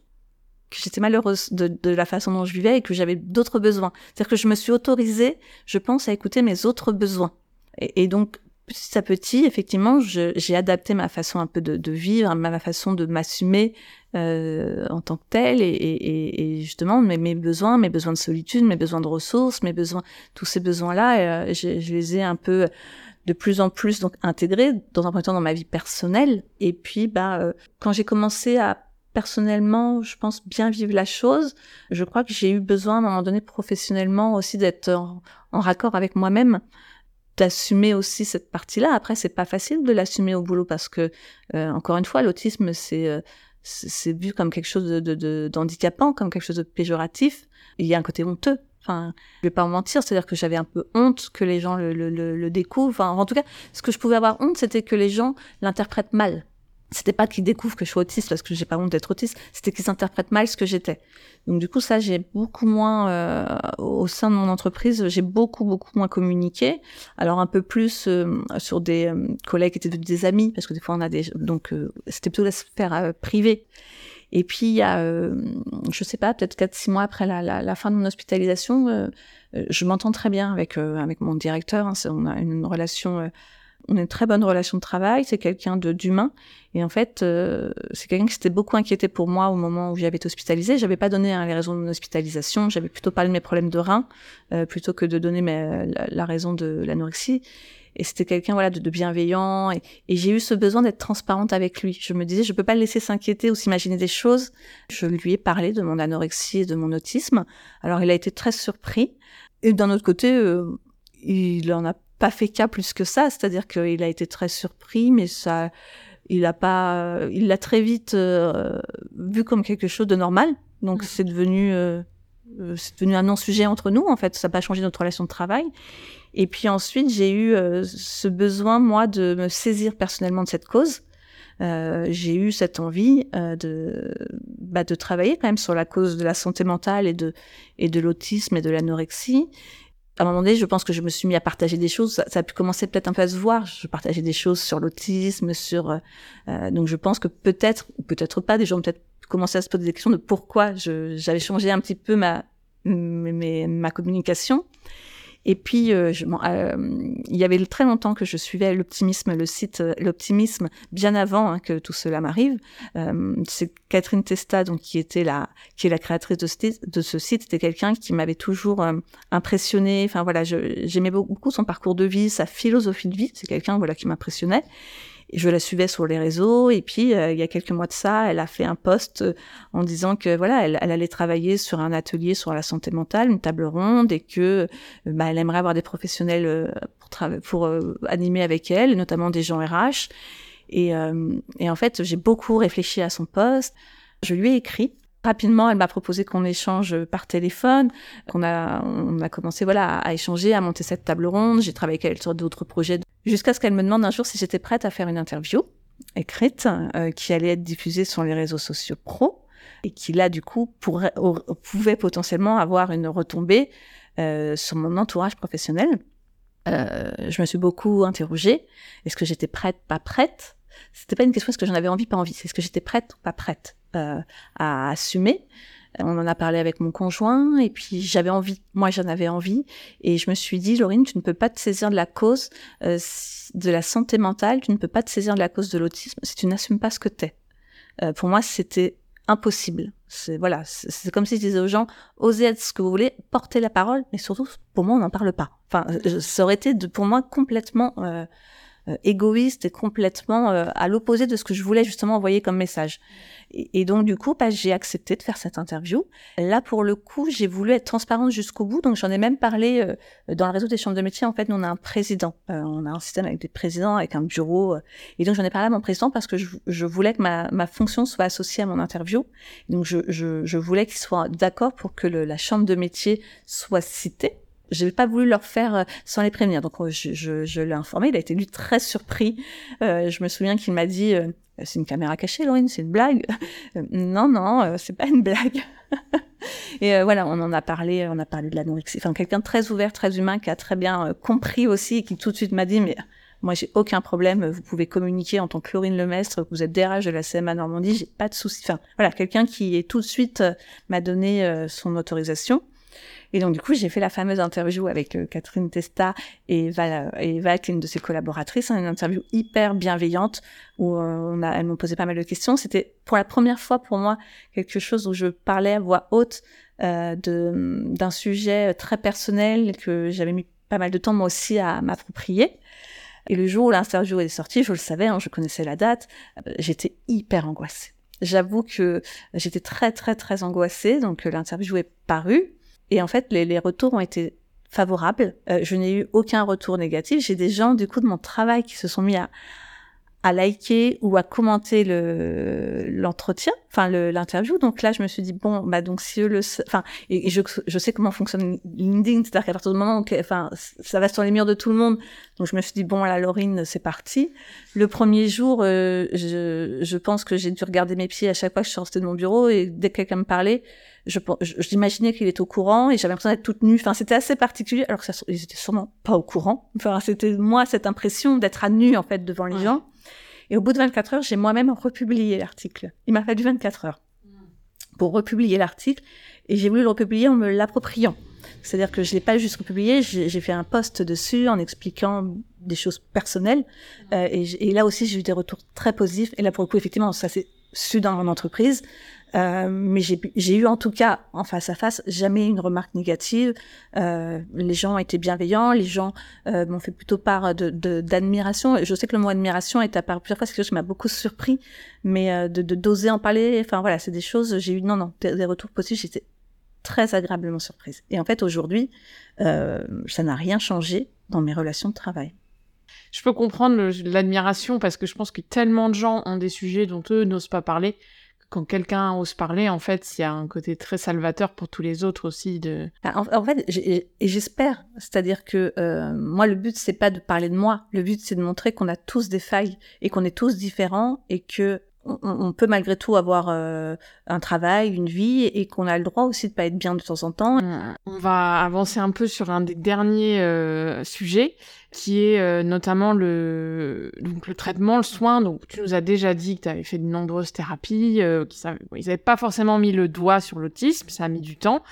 que j'étais malheureuse de, de, la façon dont je vivais et que j'avais d'autres besoins. C'est-à-dire que je me suis autorisée, je pense, à écouter mes autres besoins. Et, et donc, petit à petit, effectivement, j'ai adapté ma façon un peu de, de vivre, ma façon de m'assumer euh, en tant que telle, et, et, et justement mes, mes, besoins, mes besoins de solitude, mes besoins de ressources, mes besoins, tous ces besoins-là, euh, je, je, les ai un peu de plus en plus donc intégré dans un premier temps dans ma vie personnelle. Et puis, bah, euh, quand j'ai commencé à personnellement, je pense bien vivre la chose, je crois que j'ai eu besoin à un moment donné professionnellement aussi d'être en, raccord avec moi-même d'assumer aussi cette partie-là. Après, c'est pas facile de l'assumer au boulot parce que, euh, encore une fois, l'autisme, c'est euh, c'est vu comme quelque chose de d'handicapant, comme quelque chose de péjoratif. Il y a un côté honteux Enfin, je vais pas en mentir, c'est-à-dire que j'avais un peu honte que les gens le, le, le, découvrent. Enfin, en tout cas, ce que je pouvais avoir honte, c'était que les gens l'interprètent mal. C'était pas qu'ils découvrent que je suis autiste parce que j'ai pas honte d'être autiste, c'était qu'ils interprètent mal ce que j'étais. Donc du coup, ça, j'ai beaucoup moins euh, au sein de mon entreprise, j'ai beaucoup beaucoup moins communiqué. Alors un peu plus euh, sur des euh, collègues qui étaient des amis parce que des fois on a des donc euh, c'était plutôt la sphère privée. Et puis, il y a, euh, je sais pas, peut-être 4-6 mois après la, la, la, fin de mon hospitalisation, euh, euh, je m'entends très bien avec, avec mon directeur. Hein, on a une relation, on a une très bonne relation de travail. C'est quelqu'un d'humain. Et en fait, c'est quelqu'un qui s'était beaucoup inquiété pour moi au moment où j'avais été hospitalisée. J'avais pas donné hein, les raisons de mon hospitalisation. J'avais plutôt parlé de mes problèmes de reins plutôt que de donner mes, la, la raison de l'anorexie et c'était quelqu'un voilà de, de, bienveillant et, et j'ai eu ce besoin d'être transparente avec lui. Je me disais je peux pas le laisser s'inquiéter ou s'imaginer des choses. Je lui ai parlé de mon anorexie et de mon autisme. Alors il a été très surpris et d'un autre côté euh, il en a pas fait cas plus que ça, c'est-à-dire qu'il a été très surpris mais ça il a pas il l'a très vite euh, vu comme quelque chose de normal. Donc mmh. c'est devenu euh, c'est devenu un non-sujet entre nous, en fait. Ça n'a pas changé notre relation de travail. Et puis ensuite, j'ai eu euh, ce besoin, moi, de me saisir personnellement de cette cause. Euh, j'ai eu cette envie euh, de, bah, de travailler quand même sur la cause de la santé mentale et de, et de l'autisme et de l'anorexie. À un moment donné, je pense que je me suis mis à partager des choses. Ça, a pu commencer peut-être un peu à se voir. Je partageais des choses sur l'autisme, sur. Euh, donc, je pense que peut-être ou peut-être pas, des gens peut-être commencé à se poser des questions de pourquoi j'avais changé un petit peu ma, mes, ma communication. Et puis, euh, je, euh, il y avait très longtemps que je suivais l'optimisme, le site euh, l'optimisme, bien avant hein, que tout cela m'arrive. C'est Catherine Testa, donc qui était la, qui est la créatrice de ce, site, c'était quelqu'un qui m'avait toujours impressionné. Enfin voilà, j'aimais beaucoup son parcours de vie, sa philosophie de vie. C'est quelqu'un voilà qui m'impressionnait je la suivais sur les réseaux et puis euh, il y a quelques mois de ça, elle a fait un post euh, en disant que voilà, elle, allait travailler sur un atelier sur la santé mentale, une table ronde et que euh, bah, elle aimerait avoir des professionnels pour, animer avec elle, notamment des gens RH. Et, et en fait, j'ai beaucoup réfléchi à son poste. Je lui ai écrit rapidement, elle m'a proposé qu'on échange par téléphone, qu'on a, on a commencé voilà à, échanger, à monter cette table ronde. J'ai travaillé avec elle sur d'autres projets, jusqu'à ce qu'elle me demande un jour si j'étais prête à faire une interview écrite euh, qui allait être diffusée sur les réseaux sociaux pro et qui là du coup pourrait, pouvait potentiellement avoir une retombée euh, sur mon entourage professionnel. Euh, je me suis beaucoup interrogée. Est-ce que j'étais prête, pas prête? C'était pas une question est-ce que j'en avais envie, pas envie? C'est est-ce que j'étais prête ou pas prête euh, à assumer? On en a parlé avec mon conjoint et puis j'avais envie, moi j'en avais envie et je me suis dit, Laurine, tu ne peux pas te saisir de la cause euh, de la santé mentale, tu ne peux pas te saisir de la cause de l'autisme si tu n'assumes pas ce que t'es. Euh, pour moi, c'était impossible. C'est voilà, c'est comme si je disais aux gens, osez être ce que vous voulez, portez la parole, mais surtout, pour moi, on n'en parle pas. Enfin, ça aurait été de, pour moi complètement euh, euh, égoïste et complètement euh, à l'opposé de ce que je voulais justement envoyer comme message. Et, donc du coup, bah, j'ai accepté de faire cette interview. Là, pour le coup, j'ai voulu être transparente jusqu'au bout, donc j'en ai même parlé euh, dans le réseau des chambres de métier. En fait, nous on a un président, on a un système avec des présidents, avec un bureau, et donc j'en ai parlé à mon président parce que je, je voulais que ma, ma, fonction soit associée à mon interview. Donc je, je, je voulais qu'il soit d'accord pour que le, la chambre de métier soit citée n'ai pas voulu leur faire euh, sans les prévenir. Donc euh, je, je, je l'ai informé, il a été lui très surpris. Euh, je me souviens qu'il m'a dit euh, c'est une caméra cachée, Laurine, c'est une blague. non, non, c'est pas une blague. et voilà, on en a parlé, on a parlé de l'anorexie. Enfin, quelqu'un très ouvert, très humain, qui a très bien compris aussi et qui tout de suite m'a dit mais moi, j'ai aucun problème. Vous pouvez communiquer en tant que Laurine Lemestre, vous êtes DRH de la CMA Normandie. J'ai pas de souci. Enfin, voilà, quelqu'un qui est tout de suite m'a donné son autorisation. Et donc, du coup, j'ai fait la fameuse interview avec euh, Catherine Testa et Eva, et est une de ses collaboratrices, hein, une interview hyper bienveillante où euh, on a, elles m'ont posé pas mal de questions. C'était pour la première fois pour moi quelque chose où je parlais à voix haute euh, d'un sujet très personnel que j'avais mis pas mal de temps moi aussi à m'approprier. Et le jour où l'interview est sortie, je le savais, hein, je connaissais la date, euh, j'étais hyper angoissée. J'avoue que j'étais très très très angoissée, donc l'interview est parue. Et en fait, les, retours ont été favorables. Euh, je n'ai eu aucun retour négatif. J'ai des gens, du coup, de mon travail qui se sont mis à, à liker ou à commenter le l'entretien, enfin l'interview. Donc là, je me suis dit bon, bah donc si eux le, enfin, et, je, je sais comment fonctionne LinkedIn, c'est-à-dire qu'à partir du moment où, enfin, ça va sur les murs de tout le monde. Donc je me suis dit bon, la Laurine, c'est parti. Le premier jour, euh, je, je pense que j'ai dû regarder mes pieds à chaque fois que je suis restée de mon bureau et dès que quelqu'un me parlait, je, j'imaginais qu'il était au courant et j'avais l'impression d'être toute nue. Enfin, c'était assez particulier, alors que ça, ils étaient sûrement pas au courant. Enfin, c'était moi cette impression d'être à nu en fait devant les gens. Et au bout de 24 heures, j'ai moi-même republié l'article. Il m'a fallu 24 heures pour republier l'article et j'ai voulu le republier en me l'appropriant. C'est-à-dire que je l'ai pas juste republié, j'ai fait un post dessus en expliquant des choses personnelles. Euh, et, et, là aussi, j'ai eu des retours très positifs. Et là, pour le coup, effectivement, ça s'est su dans mon entreprise. Euh, mais j'ai eu en tout cas en face à face jamais une remarque négative. Euh, les gens été bienveillants, les gens euh, m'ont fait plutôt part d'admiration. Je sais que le mot admiration est apparu plusieurs fois, c'est quelque chose qui m'a beaucoup surpris, mais de d'oser en parler, enfin voilà, c'est des choses. J'ai eu non non des, retours positifs. J'étais très agréablement surprise. Et en fait aujourd'hui, ça n'a rien changé dans mes relations de travail. Je peux comprendre l'admiration parce que je pense que tellement de gens ont des sujets dont eux n'osent pas parler quand quelqu'un ose parler, en fait, il y a un côté très salvateur pour tous les autres aussi. De... En, fait, j'espère, c'est-à-dire que euh, moi, le but, c'est pas de parler de moi. Le but, c'est de montrer qu'on a tous des failles et qu'on est tous différents et que on, peut malgré tout avoir euh, un travail, une vie, et qu'on a le droit aussi de pas être bien de temps en temps. On va avancer un peu sur un des derniers euh, sujets, qui est euh, notamment le donc le traitement, le soin. Donc tu nous as déjà dit que tu avais fait de nombreuses thérapies, qui ils n'avaient pas forcément mis le doigt sur l'autisme, ça a mis du temps.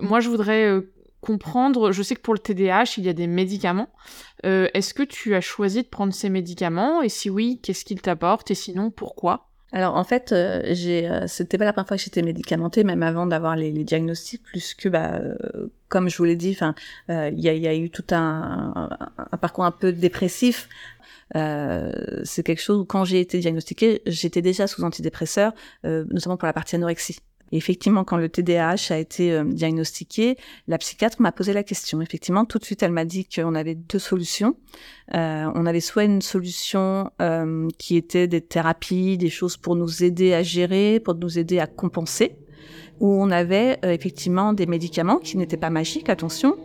Moi, je voudrais comprendre, je sais que pour le TDAH, il y a des médicaments. Est-ce que tu as choisi de prendre ces médicaments? Et si oui, qu'est-ce qu'ils t'apportent? Et sinon, pourquoi? Alors en fait, euh, j'ai, euh, c'était pas la première fois que j'étais médicamentée, même avant d'avoir les, diagnostics, plus que bah, euh, comme je vous l'ai dit, enfin, il y a, eu tout un, un, parcours un peu dépressif. c'est quelque chose où quand j'ai été diagnostiquée, j'étais déjà sous antidépresseurs, notamment pour la partie anorexie. Et effectivement, quand le TDAH a été euh, diagnostiqué, la psychiatre m'a posé la question. Effectivement, tout de suite, elle m'a dit qu'on avait deux solutions. Euh, on avait soit une solution euh, qui était des thérapies, des choses pour nous aider à gérer, pour nous aider à compenser, où on avait euh, effectivement des médicaments qui n'étaient pas magiques, attention,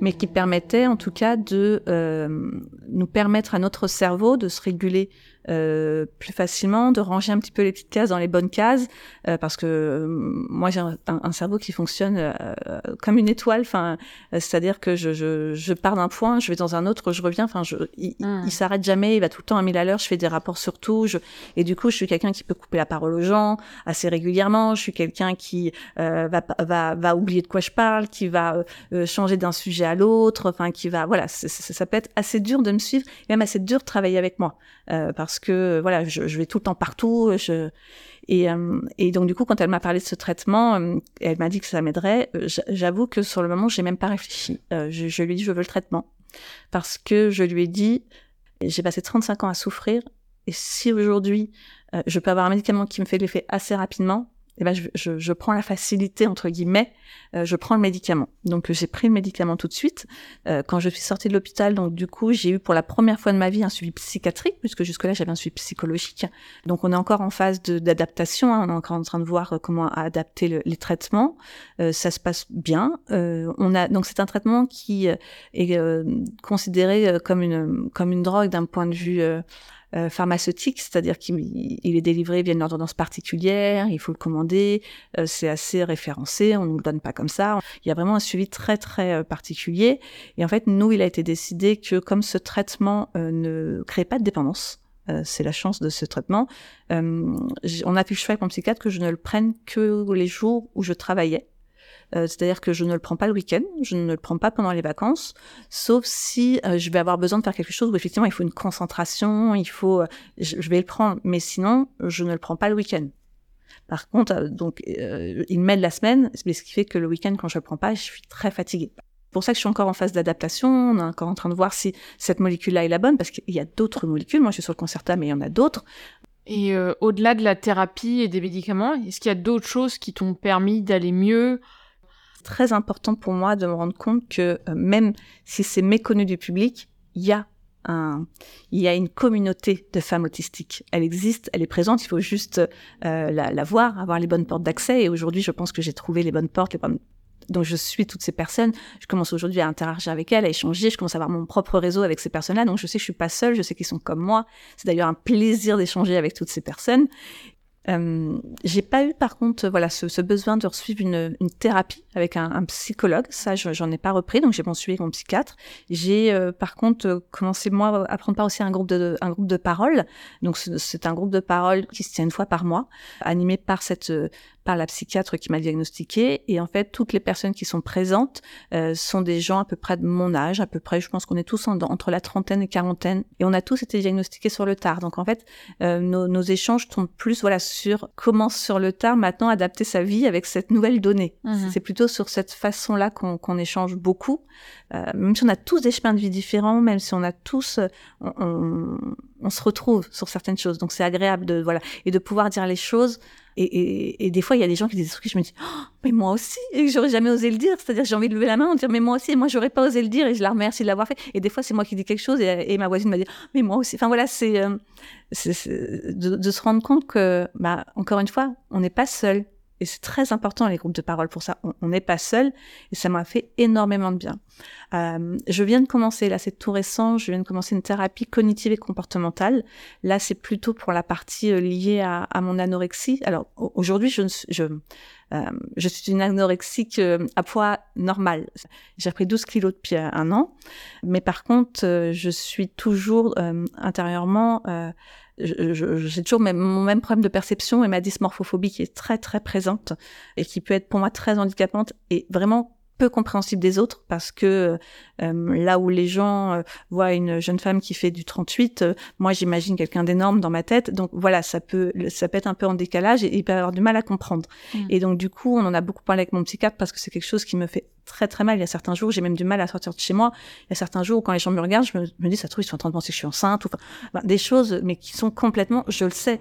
mais qui permettaient en tout cas de euh, nous permettre à notre cerveau de se réguler euh, plus facilement, de ranger un petit peu les petites cases dans les bonnes cases, euh, parce que euh, moi j'ai un, un, cerveau qui fonctionne euh, comme une étoile. Enfin, c'est-à-dire que je, je, je pars d'un point, je vais dans un autre, je reviens. Enfin, je, il, il s'arrête jamais, il va tout le temps à 1000 à l'heure. Je fais des rapports sur tout. Je, et du coup, je suis quelqu'un qui peut couper la parole aux gens assez régulièrement. Je suis quelqu'un qui va, va, va oublier de quoi je parle, qui va changer d'un sujet à l'autre. Enfin, qui va, voilà, ça peut être assez dur de me suivre, et même assez dur de travailler avec moi, parce que voilà, je, je, vais tout le temps partout. Je, et, euh, et donc du coup, quand elle m'a parlé de ce traitement, euh, elle m'a dit que ça m'aiderait. Euh, j'avoue que sur le moment, j'ai même pas réfléchi. Je, je, lui ai dit je veux le traitement parce que je lui ai dit j'ai passé 35 ans à souffrir et si aujourd'hui je peux avoir un médicament qui me fait l'effet assez rapidement, eh ben, je, je, je, prends la facilité entre guillemets, euh, je prends le médicament. Donc j'ai pris le médicament tout de suite. Euh, quand je suis sortie de l'hôpital, donc du coup j'ai eu pour la première fois de ma vie un suivi psychiatrique, puisque jusque-là j'avais un suivi psychologique. Donc on est encore en phase d'adaptation, hein, on est encore en train de voir euh, comment adapter le, les traitements. Euh, ça se passe bien. Euh, on a donc c'est un traitement qui est considéré comme une comme une drogue d'un point de vue euh, pharmaceutique, c'est-à-dire qu'il est délivré via une ordonnance particulière, il faut le commander, euh, c'est assez référencé, on ne le donne pas comme ça. Il y a vraiment un suivi très très euh, particulier. Et en fait, nous, il a été décidé que comme ce traitement ne crée pas de dépendance, c'est la chance de ce traitement. on a fait le choix avec mon psychiatre que je ne le prenne que les jours où je travaillais. Euh, c'est-à-dire que je ne le prends pas le week-end, je ne le prends pas pendant les vacances, sauf si euh, je vais avoir besoin de faire quelque chose où effectivement il faut une concentration, il faut, euh, je, vais le prendre, mais sinon je ne le prends pas le week-end. Par contre, donc il m'aide la semaine, ce qui fait que le week-end quand je le prends pas, je suis très fatiguée. C'est pour ça que je suis encore en phase d'adaptation. On est encore en train de voir si cette molécule-là est la bonne, parce qu'il y a d'autres molécules. Moi, je suis sur le Concerta, mais il y en a d'autres. Et au-delà de la thérapie et des médicaments, est-ce qu'il y a d'autres choses qui t'ont permis d'aller mieux très important pour moi de me rendre compte que euh, même si c'est méconnu du public, il y a une communauté de femmes autistiques. Elle existe, elle est présente. Il faut juste euh, la, la, voir, avoir les bonnes portes d'accès. Et aujourd'hui, je pense que j'ai trouvé les bonnes portes, les bonnes donc je suis toutes ces personnes. Je commence aujourd'hui à interagir avec elles, à échanger. Je commence à avoir mon propre réseau avec ces personnes-là. Donc je sais que je suis pas seule. Je sais qu'ils sont comme moi. C'est d'ailleurs un plaisir d'échanger avec toutes ces personnes. Euh, j'ai pas eu par contre voilà ce, ce besoin de suivre une, une thérapie avec un, un psychologue, ça j'en ai pas repris, donc j'ai avec mon psychiatre. J'ai euh, par contre euh, commencé moi à prendre part aussi à un groupe de un groupe de parole, donc c'est un groupe de parole qui se tient une fois par mois, animé par cette par la psychiatre qui m'a diagnostiqué. Et en fait, toutes les personnes qui sont présentes euh, sont des gens à peu près de mon âge, à peu près, je pense qu'on est tous en, entre la trentaine et quarantaine. Et on a tous été diagnostiqués sur le tard. Donc en fait, euh, nos, nos, échanges tombent plus voilà sur comment sur le tard maintenant adapter sa vie avec cette nouvelle donnée. Mmh. C'est plutôt sur cette façon-là qu'on qu échange beaucoup. Euh, même si on a tous des chemins de vie différents, même si on a tous, euh, on, on, on se retrouve sur certaines choses. Donc c'est agréable de voilà et de pouvoir dire les choses et, et, et, des fois, il y a des gens qui disent des trucs je me dis, oh, mais moi aussi, et j'aurais jamais osé le dire. C'est-à-dire, j'ai envie de lever la main de dire, mais moi aussi, et moi, j'aurais pas osé le dire et je la remercie de l'avoir fait. Et des fois, c'est moi qui dis quelque chose et, ma voisine m'a dit, mais moi aussi. Enfin voilà, c'est euh, de, de, se rendre compte que, bah, encore une fois, on n'est pas seul. Et c'est très important les groupes de parole pour ça. On n'est pas seul et ça m'a fait énormément de bien. Euh, je viens de commencer, là c'est tout récent, je viens de commencer une thérapie cognitive et comportementale. Là c'est plutôt pour la partie euh, liée à, mon anorexie. Alors aujourd'hui euh, je suis une anorexique à poids normal. J'ai pris 12 kilos depuis un an, mais par contre je suis toujours intérieurement j'ai toujours mon même problème de perception et ma dysmorphophobie qui est très très présente et qui peut être pour moi très handicapante et vraiment peu compréhensible des autres parce que euh, là où les gens euh, voient une jeune femme qui fait du 38, euh, moi j'imagine quelqu'un d'énorme dans ma tête. Donc voilà, ça peut ça peut être un peu en décalage et il peut avoir du mal à comprendre. Mmh. Et donc du coup, on en a beaucoup parlé avec mon psychiatre parce que c'est quelque chose qui me fait très très mal. Il y a certains jours, j'ai même du mal à sortir de chez moi. Il y a certains jours où quand les gens me regardent, je me, dis ça trouve ils sont en train de penser que je suis enceinte ou enfin, des choses mais qui sont complètement, je le sais,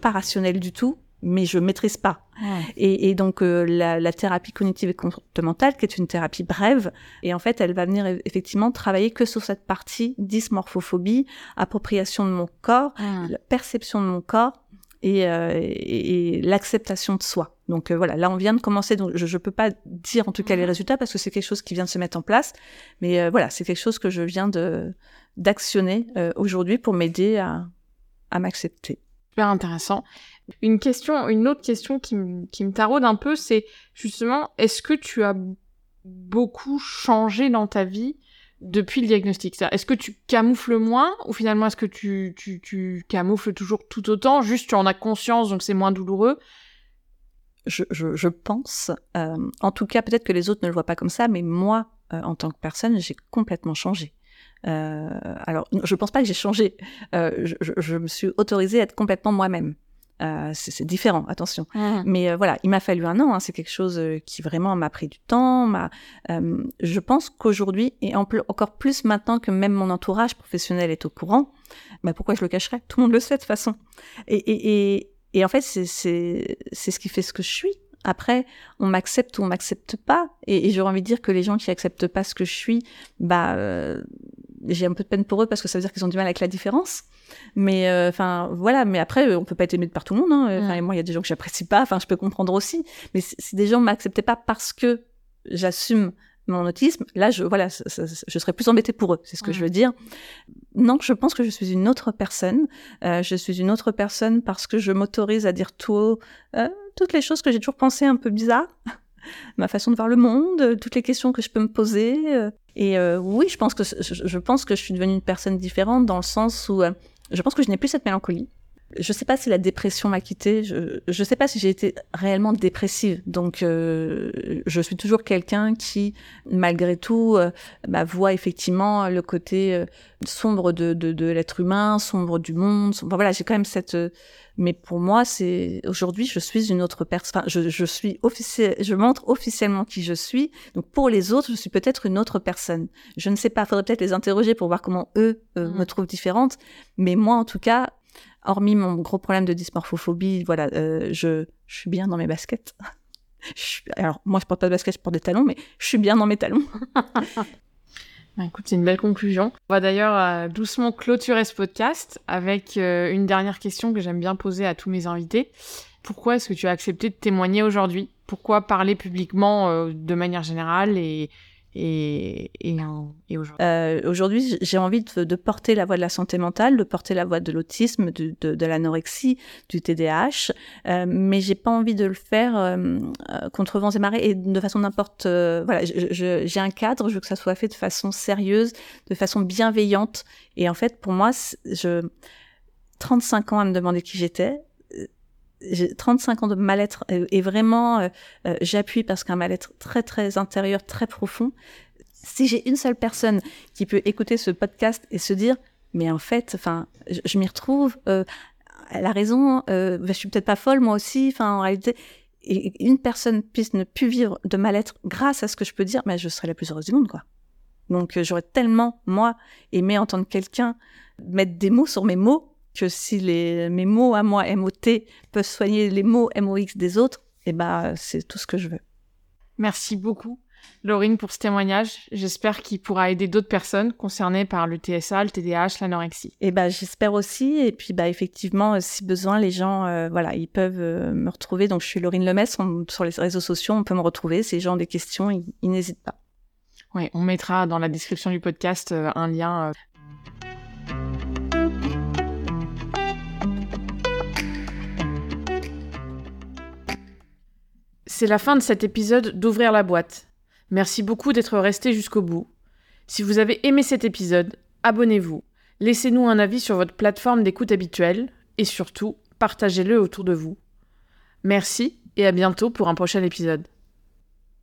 pas rationnelles du tout mais je maîtrise pas. Ouais. Et, et, donc euh, la, la, thérapie cognitive et comportementale, qui est une thérapie brève, et en fait elle va venir effectivement travailler que sur cette partie dysmorphophobie, appropriation de mon corps, mmh. perception de mon corps et, euh, et, et l'acceptation de soi. Donc euh, voilà, là on vient de commencer, donc je ne peux pas dire en tout cas les résultats parce que c'est quelque chose qui vient de se mettre en place, mais voilà, c'est quelque chose que je viens de d'actionner aujourd'hui pour m'aider à, à m'accepter. Super intéressant. Une question, une autre question qui, qui me taraude un peu, c'est justement, est-ce que tu as beaucoup changé dans ta vie depuis le diagnostic? Est-ce que tu camoufles moins ou finalement est-ce que tu, tu, tu camoufles toujours tout autant Juste tu en as conscience donc c'est moins douloureux? Je, je, je pense, euh, en tout cas peut-être que les autres ne le voient pas comme ça, mais moi, euh, en tant que personne, j'ai complètement changé. Euh, alors, je pense pas que j'ai changé. Euh, je, je, me suis autorisée à être complètement moi-même. Euh, c'est différent, attention. Mmh. Mais euh, voilà, il m'a fallu un an. Hein, c'est quelque chose qui vraiment m'a pris du temps. je pense qu'aujourd'hui, et en plus, encore plus maintenant que même mon entourage professionnel est au courant, bah pourquoi je le cacherais? Tout le monde le sait de toute façon. Et, et, et, et en fait, c'est ce qui fait ce que je suis. Après, on m'accepte ou on m'accepte pas. Et, et j'aurais envie de dire que les gens qui acceptent pas ce que je suis, bah, euh, j'ai un peu de peine pour eux parce que ça veut dire qu'ils ont du mal avec la différence. Mais euh, enfin, voilà. Mais après, on peut pas être aimé par tout le monde. Hein. Enfin, moi, il y a des gens que j'apprécie pas. Enfin, je peux comprendre aussi. Mais si des gens m'acceptaient pas parce que j'assume mon autisme, là, je, voilà, je serais plus embêtée pour eux, c'est ce que je veux dire. Non, je pense que je suis une autre personne. Euh, je suis une autre personne parce que je m'autorise à dire tout, euh, toutes les choses que j'ai toujours pensées un peu bizarres, ma façon de voir le monde, toutes les questions que je peux me poser. Euh. et euh, oui, je pense que je pense que je suis devenue une personne différente dans le sens où euh, je pense que je n'ai plus cette mélancolie je sais pas si la dépression m'a quittée. Je, je sais pas si j'ai été réellement dépressive. Donc, euh, je suis toujours quelqu'un qui, malgré tout, euh, bah, voit effectivement le côté euh, sombre de, de, de l'être humain, sombre du monde. Voilà, j'ai quand même cette. mais pour moi, c'est aujourd'hui, je suis une autre personne. Enfin, je, je suis officiel. Je montre officiellement qui je suis. Donc, pour les autres, je suis peut-être une autre personne. Je ne sais pas. Faudrait peut-être les interroger pour voir comment eux mmh. me trouvent différente. Mais moi, en tout cas, hormis mon gros problème de dysmorphophobie, voilà, euh, je, suis bien dans mes baskets. alors, moi, je porte pas de baskets, je porte des talons, mais je suis bien dans mes talons. Bah, écoute, c'est une belle conclusion. On va d'ailleurs euh, doucement clôturer ce podcast avec euh, une dernière question que j'aime bien poser à tous mes invités. Pourquoi est-ce que tu as accepté de témoigner aujourd'hui? Pourquoi parler publiquement de manière générale et, et, et, aujourd'hui euh, Aujourd'hui, j'ai envie de, de, porter la voix de la santé mentale, de porter la voix de l'autisme, de, de, de l'anorexie, du TDAH, euh, mais j'ai pas envie de le faire euh, euh, contre vents et marées et de façon n'importe. Euh, voilà, j'ai un cadre, je veux que ça soit fait de façon sérieuse, de façon bienveillante. Et en fait, pour moi, je 35 ans à me demander qui j'étais, 35 ans de mal-être et, vraiment euh, euh, j'appuie parce qu'un mal-être très très intérieur, très profond. Si j'ai une seule personne qui peut écouter ce podcast et se dire mais en fait, enfin, je, m'y retrouve, euh, elle a raison, euh, je suis peut-être pas folle moi aussi, enfin en réalité, une personne puisse ne plus vivre de mal-être grâce à ce que je peux dire, mais je serais la plus heureuse du monde quoi. Donc j'aurais tellement moi aimé entendre quelqu'un mettre des mots sur mes mots que si les, mes mots à moi, MOT, peuvent soigner les mots MOX des autres, eh ben, c'est tout ce que je veux. Merci beaucoup, Laurine, pour ce témoignage. J'espère qu'il pourra aider d'autres personnes concernées par le TSA, le TDAH, l'anorexie. Et eh ben, j'espère aussi. Et puis, bah, effectivement, euh, si besoin, les gens, euh, voilà, ils peuvent euh, me retrouver. Donc, je suis Laurine Lemess. sur les réseaux sociaux, on peut me retrouver. Si les gens ont des questions, ils, ils n'hésitent pas. Oui, on mettra dans la description du podcast un lien C'est la fin de cet épisode d'Ouvrir la boîte. Merci beaucoup d'être resté jusqu'au bout. Si vous avez aimé cet épisode, abonnez-vous, laissez-nous un avis sur votre plateforme d'écoute habituelle et surtout, partagez-le autour de vous. Merci et à bientôt pour un prochain épisode.